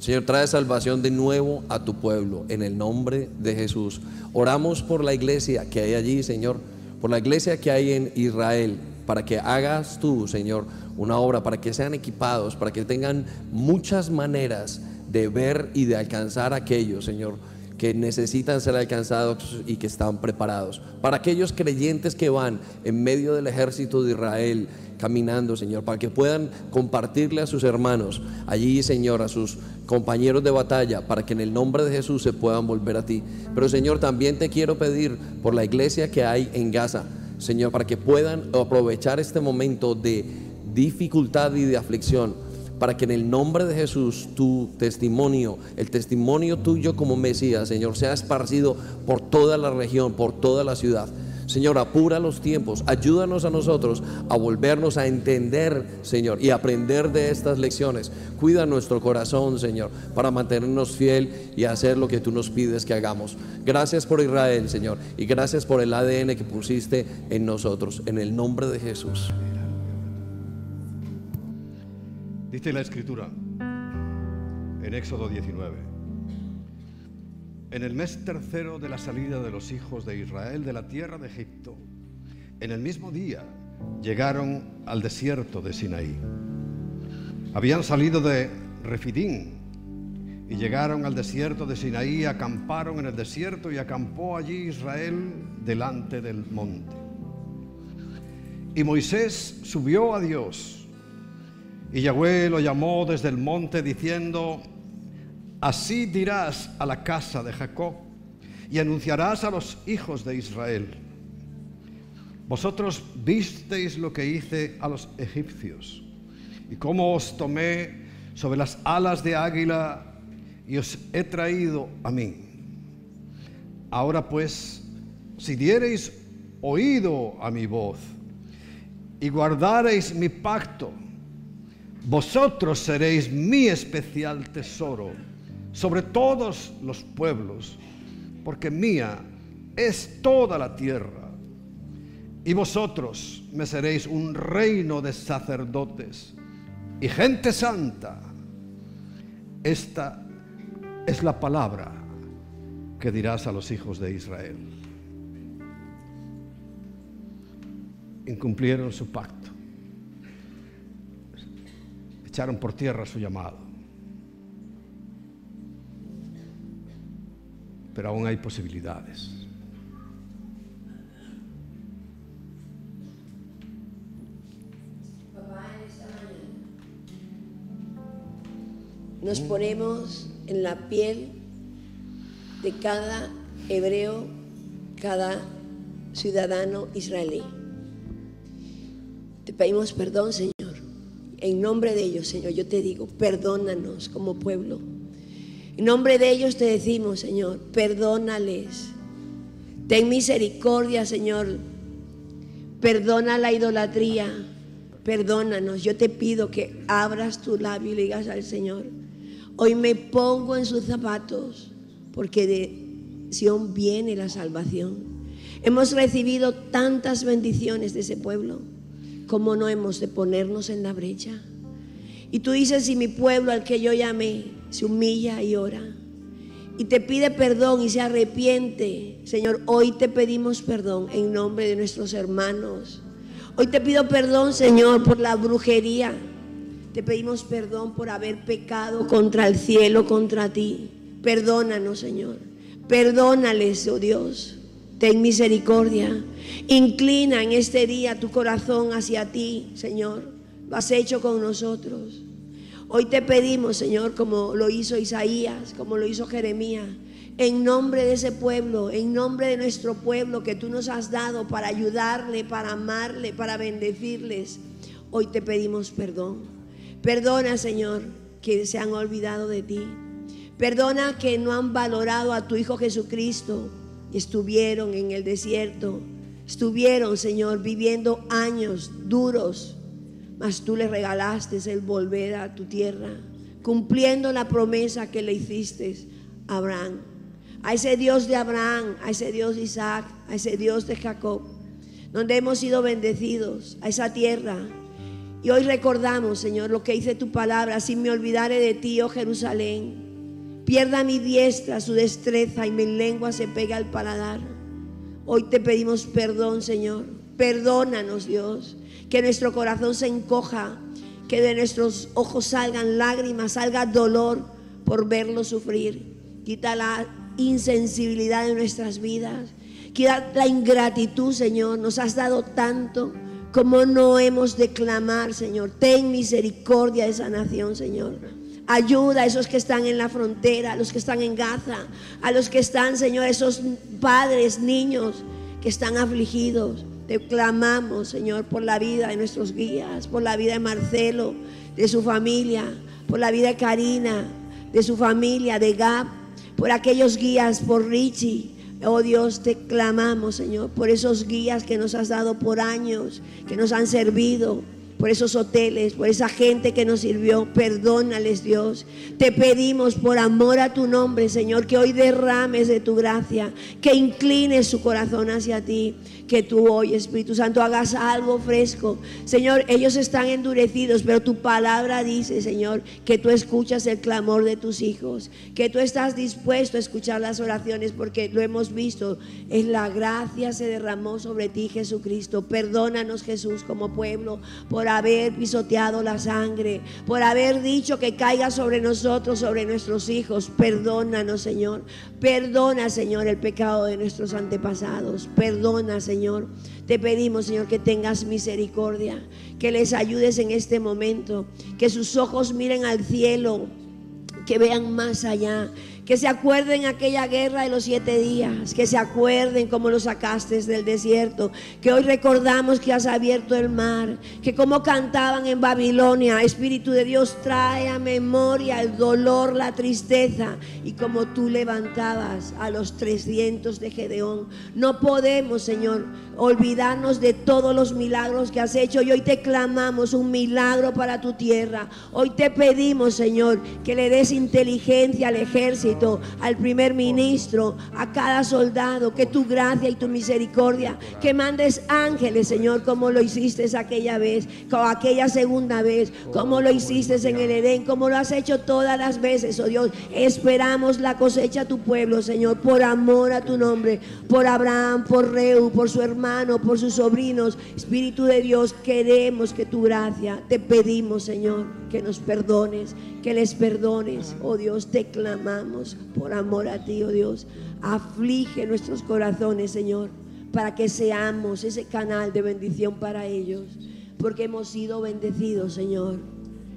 Señor, trae salvación de nuevo a tu pueblo en el nombre de Jesús. Oramos por la iglesia que hay allí, Señor, por la iglesia que hay en Israel, para que hagas tú, Señor, una obra, para que sean equipados, para que tengan muchas maneras de ver y de alcanzar a aquellos, Señor, que necesitan ser alcanzados y que están preparados. Para aquellos creyentes que van en medio del ejército de Israel caminando, Señor, para que puedan compartirle a sus hermanos allí, Señor, a sus compañeros de batalla, para que en el nombre de Jesús se puedan volver a ti. Pero, Señor, también te quiero pedir por la iglesia que hay en Gaza, Señor, para que puedan aprovechar este momento de dificultad y de aflicción para que en el nombre de Jesús tu testimonio, el testimonio tuyo como Mesías, Señor, sea esparcido por toda la región, por toda la ciudad. Señor, apura los tiempos, ayúdanos a nosotros a volvernos a entender, Señor, y aprender de estas lecciones. Cuida nuestro corazón, Señor, para mantenernos fiel y hacer lo que tú nos pides que hagamos. Gracias por Israel, Señor, y gracias por el ADN que pusiste en nosotros, en el nombre de Jesús. Dice la escritura en Éxodo 19. En el mes tercero de la salida de los hijos de Israel de la tierra de Egipto, en el mismo día llegaron al desierto de Sinaí. Habían salido de Refidín y llegaron al desierto de Sinaí, acamparon en el desierto y acampó allí Israel delante del monte. Y Moisés subió a Dios y Yahweh lo llamó desde el monte diciendo, así dirás a la casa de Jacob y anunciarás a los hijos de Israel. Vosotros visteis lo que hice a los egipcios y cómo os tomé sobre las alas de águila y os he traído a mí. Ahora pues, si diereis oído a mi voz y guardareis mi pacto, vosotros seréis mi especial tesoro sobre todos los pueblos, porque mía es toda la tierra. Y vosotros me seréis un reino de sacerdotes y gente santa. Esta es la palabra que dirás a los hijos de Israel. Incumplieron su pacto echaron por tierra su llamado. Pero aún hay posibilidades. nos ponemos en la piel de cada hebreo, cada ciudadano israelí. Te pedimos perdón, Señor en nombre de ellos, Señor, yo te digo, perdónanos como pueblo. En nombre de ellos te decimos, Señor, perdónales. Ten misericordia, Señor. Perdona la idolatría. Perdónanos. Yo te pido que abras tu labio y le digas al Señor, hoy me pongo en sus zapatos, porque de Sión viene la salvación. Hemos recibido tantas bendiciones de ese pueblo. ¿cómo no hemos de ponernos en la brecha? Y tú dices, si mi pueblo al que yo llamé se humilla y ora y te pide perdón y se arrepiente, Señor, hoy te pedimos perdón en nombre de nuestros hermanos. Hoy te pido perdón, Señor, por la brujería. Te pedimos perdón por haber pecado contra el cielo, contra ti. Perdónanos, Señor. Perdónales, oh Dios. Ten misericordia. Inclina en este día tu corazón hacia ti, Señor. Lo has hecho con nosotros. Hoy te pedimos, Señor, como lo hizo Isaías, como lo hizo Jeremías, en nombre de ese pueblo, en nombre de nuestro pueblo que tú nos has dado para ayudarle, para amarle, para bendecirles. Hoy te pedimos perdón. Perdona, Señor, que se han olvidado de ti. Perdona que no han valorado a tu Hijo Jesucristo. Estuvieron en el desierto. Estuvieron, Señor, viviendo años duros. Mas tú les regalaste el volver a tu tierra, cumpliendo la promesa que le hiciste a Abraham. A ese Dios de Abraham, a ese Dios de Isaac, a ese Dios de Jacob, donde hemos sido bendecidos, a esa tierra. Y hoy recordamos, Señor, lo que dice tu palabra, si me olvidare de ti, oh Jerusalén, pierda mi diestra su destreza y mi lengua se pega al paladar. Hoy te pedimos perdón, Señor. Perdónanos, Dios. Que nuestro corazón se encoja, que de nuestros ojos salgan lágrimas, salga dolor por verlo sufrir. Quita la insensibilidad de nuestras vidas. Quita la ingratitud, Señor. Nos has dado tanto. Como no hemos de clamar, Señor. Ten misericordia de esa nación, Señor. Ayuda a esos que están en la frontera, a los que están en Gaza, a los que están, Señor, esos padres, niños que están afligidos. Te clamamos, Señor, por la vida de nuestros guías, por la vida de Marcelo, de su familia, por la vida de Karina, de su familia, de Gab, por aquellos guías, por Richie. Oh Dios, te clamamos, Señor, por esos guías que nos has dado por años, que nos han servido, por esos hoteles, por esa gente que nos sirvió. Perdónales, Dios. Te pedimos por amor a tu nombre, Señor, que hoy derrames de tu gracia, que inclines su corazón hacia ti que tú hoy, Espíritu Santo, hagas algo fresco. Señor, ellos están endurecidos, pero tu palabra dice, Señor, que tú escuchas el clamor de tus hijos, que tú estás dispuesto a escuchar las oraciones, porque lo hemos visto, es la gracia se derramó sobre ti, Jesucristo. Perdónanos, Jesús, como pueblo, por haber pisoteado la sangre, por haber dicho que caiga sobre nosotros, sobre nuestros hijos. Perdónanos, Señor. Perdona, Señor, el pecado de nuestros antepasados. Perdona, Señor. Te pedimos, Señor, que tengas misericordia, que les ayudes en este momento, que sus ojos miren al cielo, que vean más allá, que se acuerden aquella guerra de los siete días, que se acuerden cómo lo sacaste del desierto, que hoy recordamos que has abierto el mar, que como cantaban en Babilonia, Espíritu de Dios trae a memoria el dolor, la tristeza, y como tú levantabas a los 300 de Gedeón. No podemos, Señor, olvidarnos de todos los milagros que has hecho y hoy te clamamos un milagro para tu tierra. Hoy te pedimos, Señor, que le des inteligencia al ejército al primer ministro, a cada soldado, que tu gracia y tu misericordia, que mandes ángeles, Señor, como lo hiciste aquella vez, como aquella segunda vez, como lo hiciste en el Edén, como lo has hecho todas las veces, oh Dios. Esperamos la cosecha a tu pueblo, Señor, por amor a tu nombre, por Abraham, por Reu, por su hermano, por sus sobrinos. Espíritu de Dios, queremos que tu gracia, te pedimos, Señor, que nos perdones, que les perdones, oh Dios, te clamamos por amor a ti, oh Dios. Aflige nuestros corazones, Señor, para que seamos ese canal de bendición para ellos, porque hemos sido bendecidos, Señor.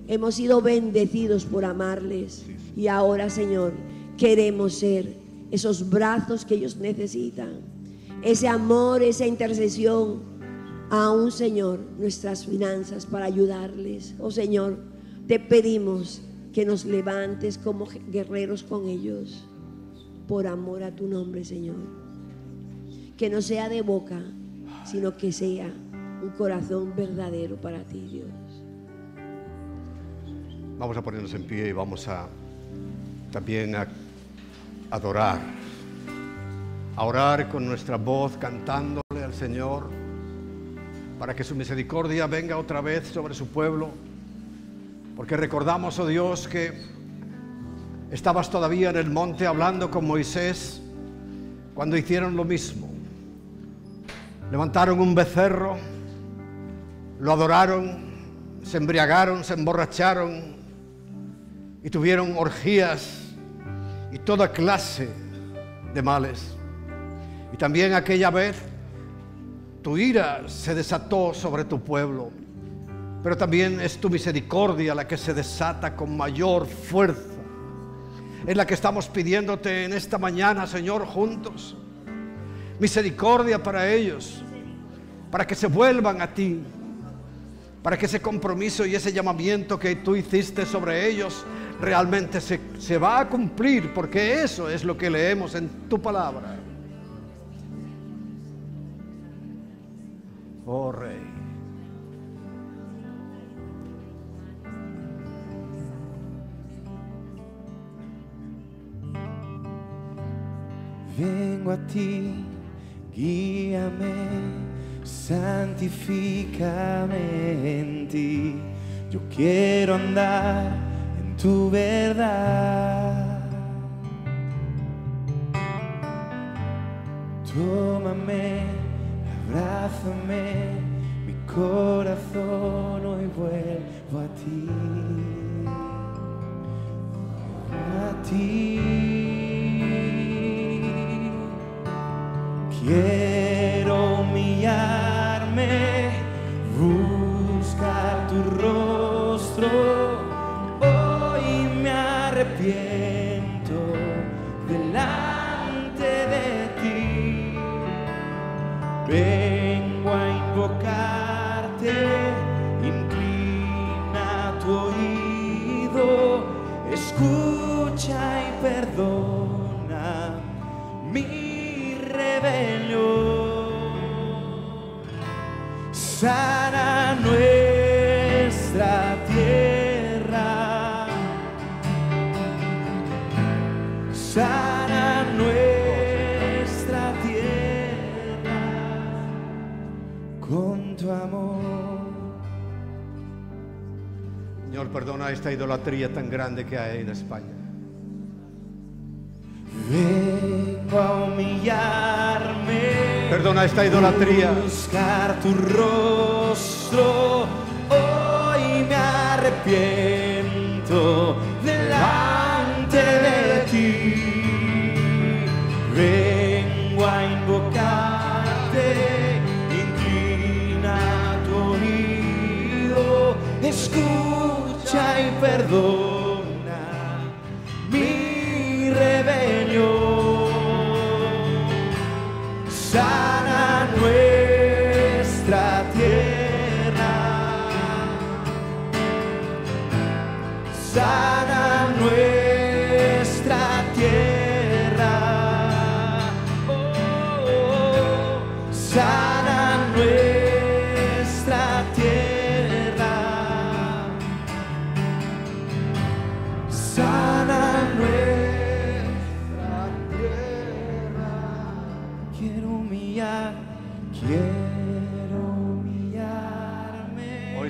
Hemos sido bendecidos por amarles. Y ahora, Señor, queremos ser esos brazos que ellos necesitan. Ese amor, esa intercesión. Aún, Señor, nuestras finanzas para ayudarles. Oh, Señor, te pedimos que nos levantes como guerreros con ellos, por amor a tu nombre, Señor. Que no sea de boca, sino que sea un corazón verdadero para ti, Dios. Vamos a ponernos en pie y vamos a también a adorar, a orar con nuestra voz cantándole al Señor para que su misericordia venga otra vez sobre su pueblo porque recordamos, oh Dios, que estabas todavía en el monte hablando con Moisés cuando hicieron lo mismo. Levantaron un becerro, lo adoraron, se embriagaron, se emborracharon y tuvieron orgías y toda clase de males. Y también aquella vez tu ira se desató sobre tu pueblo pero también es tu misericordia la que se desata con mayor fuerza. Es la que estamos pidiéndote en esta mañana, Señor, juntos. Misericordia para ellos, para que se vuelvan a ti, para que ese compromiso y ese llamamiento que tú hiciste sobre ellos realmente se, se va a cumplir, porque eso es lo que leemos en tu palabra. Oh Rey. Vengo a ti, guíame, santifícame en ti. Yo quiero andar en tu verdad. Tómame, abrázame, mi corazón hoy vuelvo a ti. A ti. Quiero Señor, perdona esta idolatría tan grande que hay en España. Vengo a humillarme. Perdona esta idolatría. Buscar tu rostro. Hoy me arrepiento delante de ti. Vengo a invocarte. Inclina tu oído. Escucha y perdona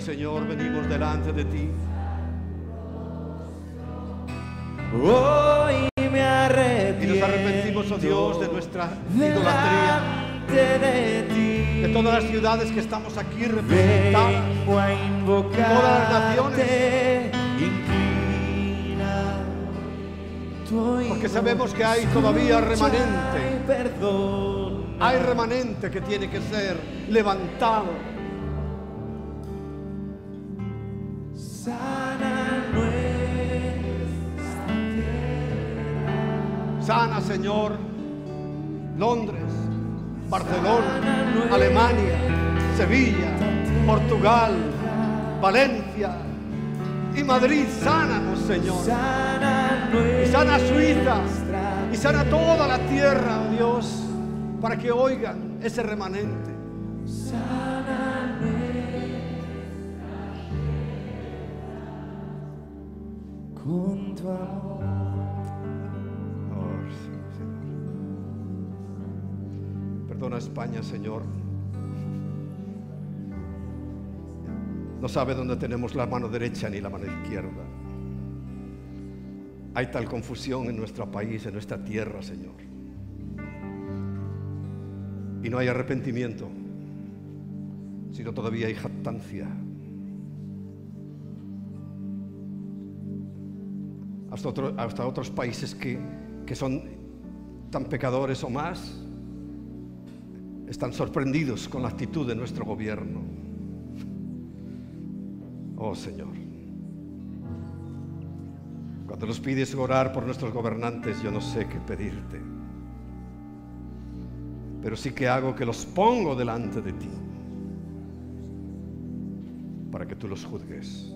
Señor, venimos delante de ti. Hoy me Y arrepiento. nos arrepentimos, oh Dios, de nuestra idolatría. de ti. De todas las ciudades que estamos aquí representadas. Todas las naciones. Porque sabemos que hay todavía remanente. y. Hay remanente que tiene que ser levantado. Sana, Señor, Londres, Barcelona, Alemania, Sevilla, Portugal, Valencia y Madrid. Sánanos, Señor. Y sana Suiza. Y sana toda la tierra, oh Dios, para que oigan ese remanente. Con tu amor. Perdona España, Señor. No sabe dónde tenemos la mano derecha ni la mano izquierda. Hay tal confusión en nuestro país, en nuestra tierra, Señor. Y no hay arrepentimiento, sino todavía hay jactancia. Hasta, hasta otros países que, que son tan pecadores o más, están sorprendidos con la actitud de nuestro gobierno. Oh Señor. Cuando nos pides orar por nuestros gobernantes, yo no sé qué pedirte. Pero sí que hago que los pongo delante de ti para que tú los juzgues.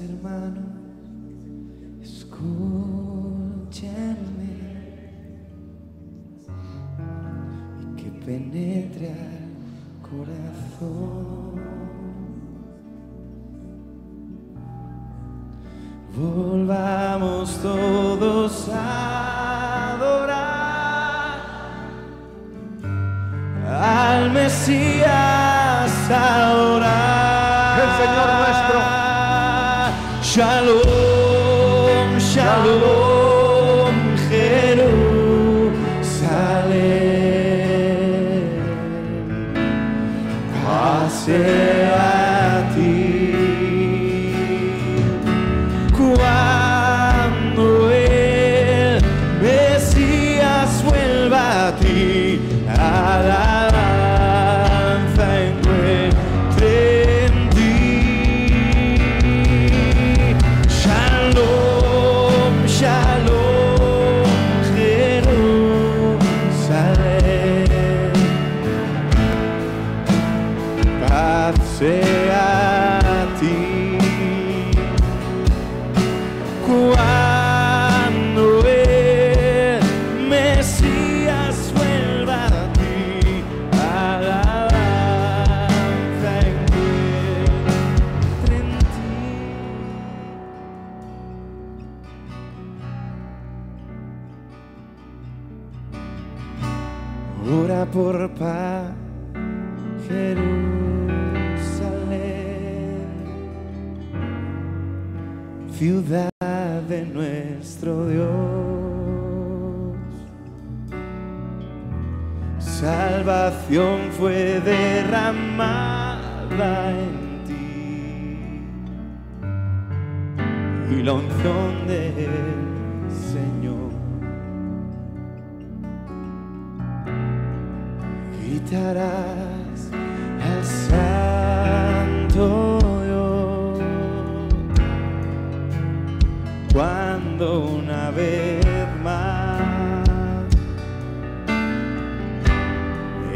Hermanos, escúchenme y que penetre al corazón. Volvamos todos a adorar al Mesías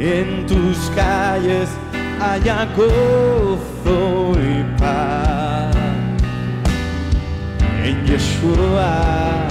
en tus calles haya gozo y paz en Yeshua.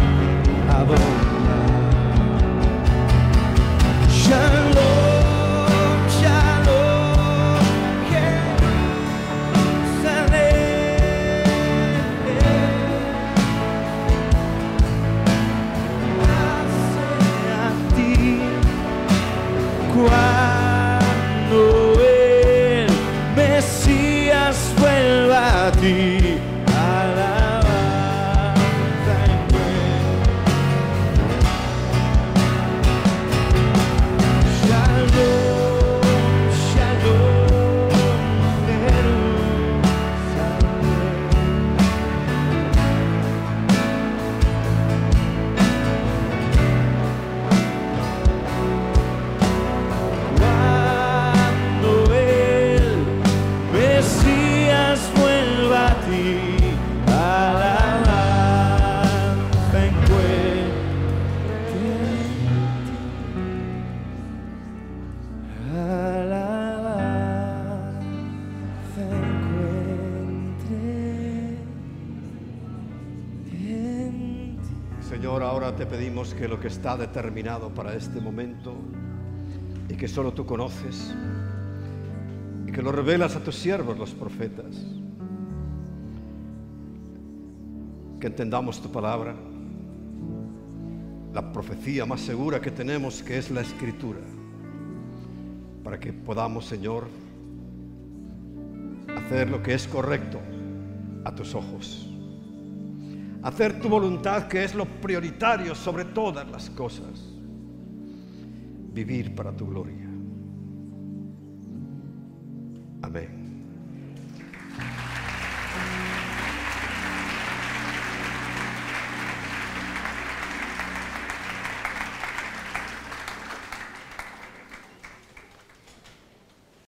Está determinado para este momento y que solo tú conoces y que lo revelas a tus siervos, los profetas, que entendamos tu palabra, la profecía más segura que tenemos, que es la escritura, para que podamos, Señor, hacer lo que es correcto a tus ojos hacer tu voluntad, que es lo prioritario sobre todas las cosas. Vivir para tu gloria. Amén.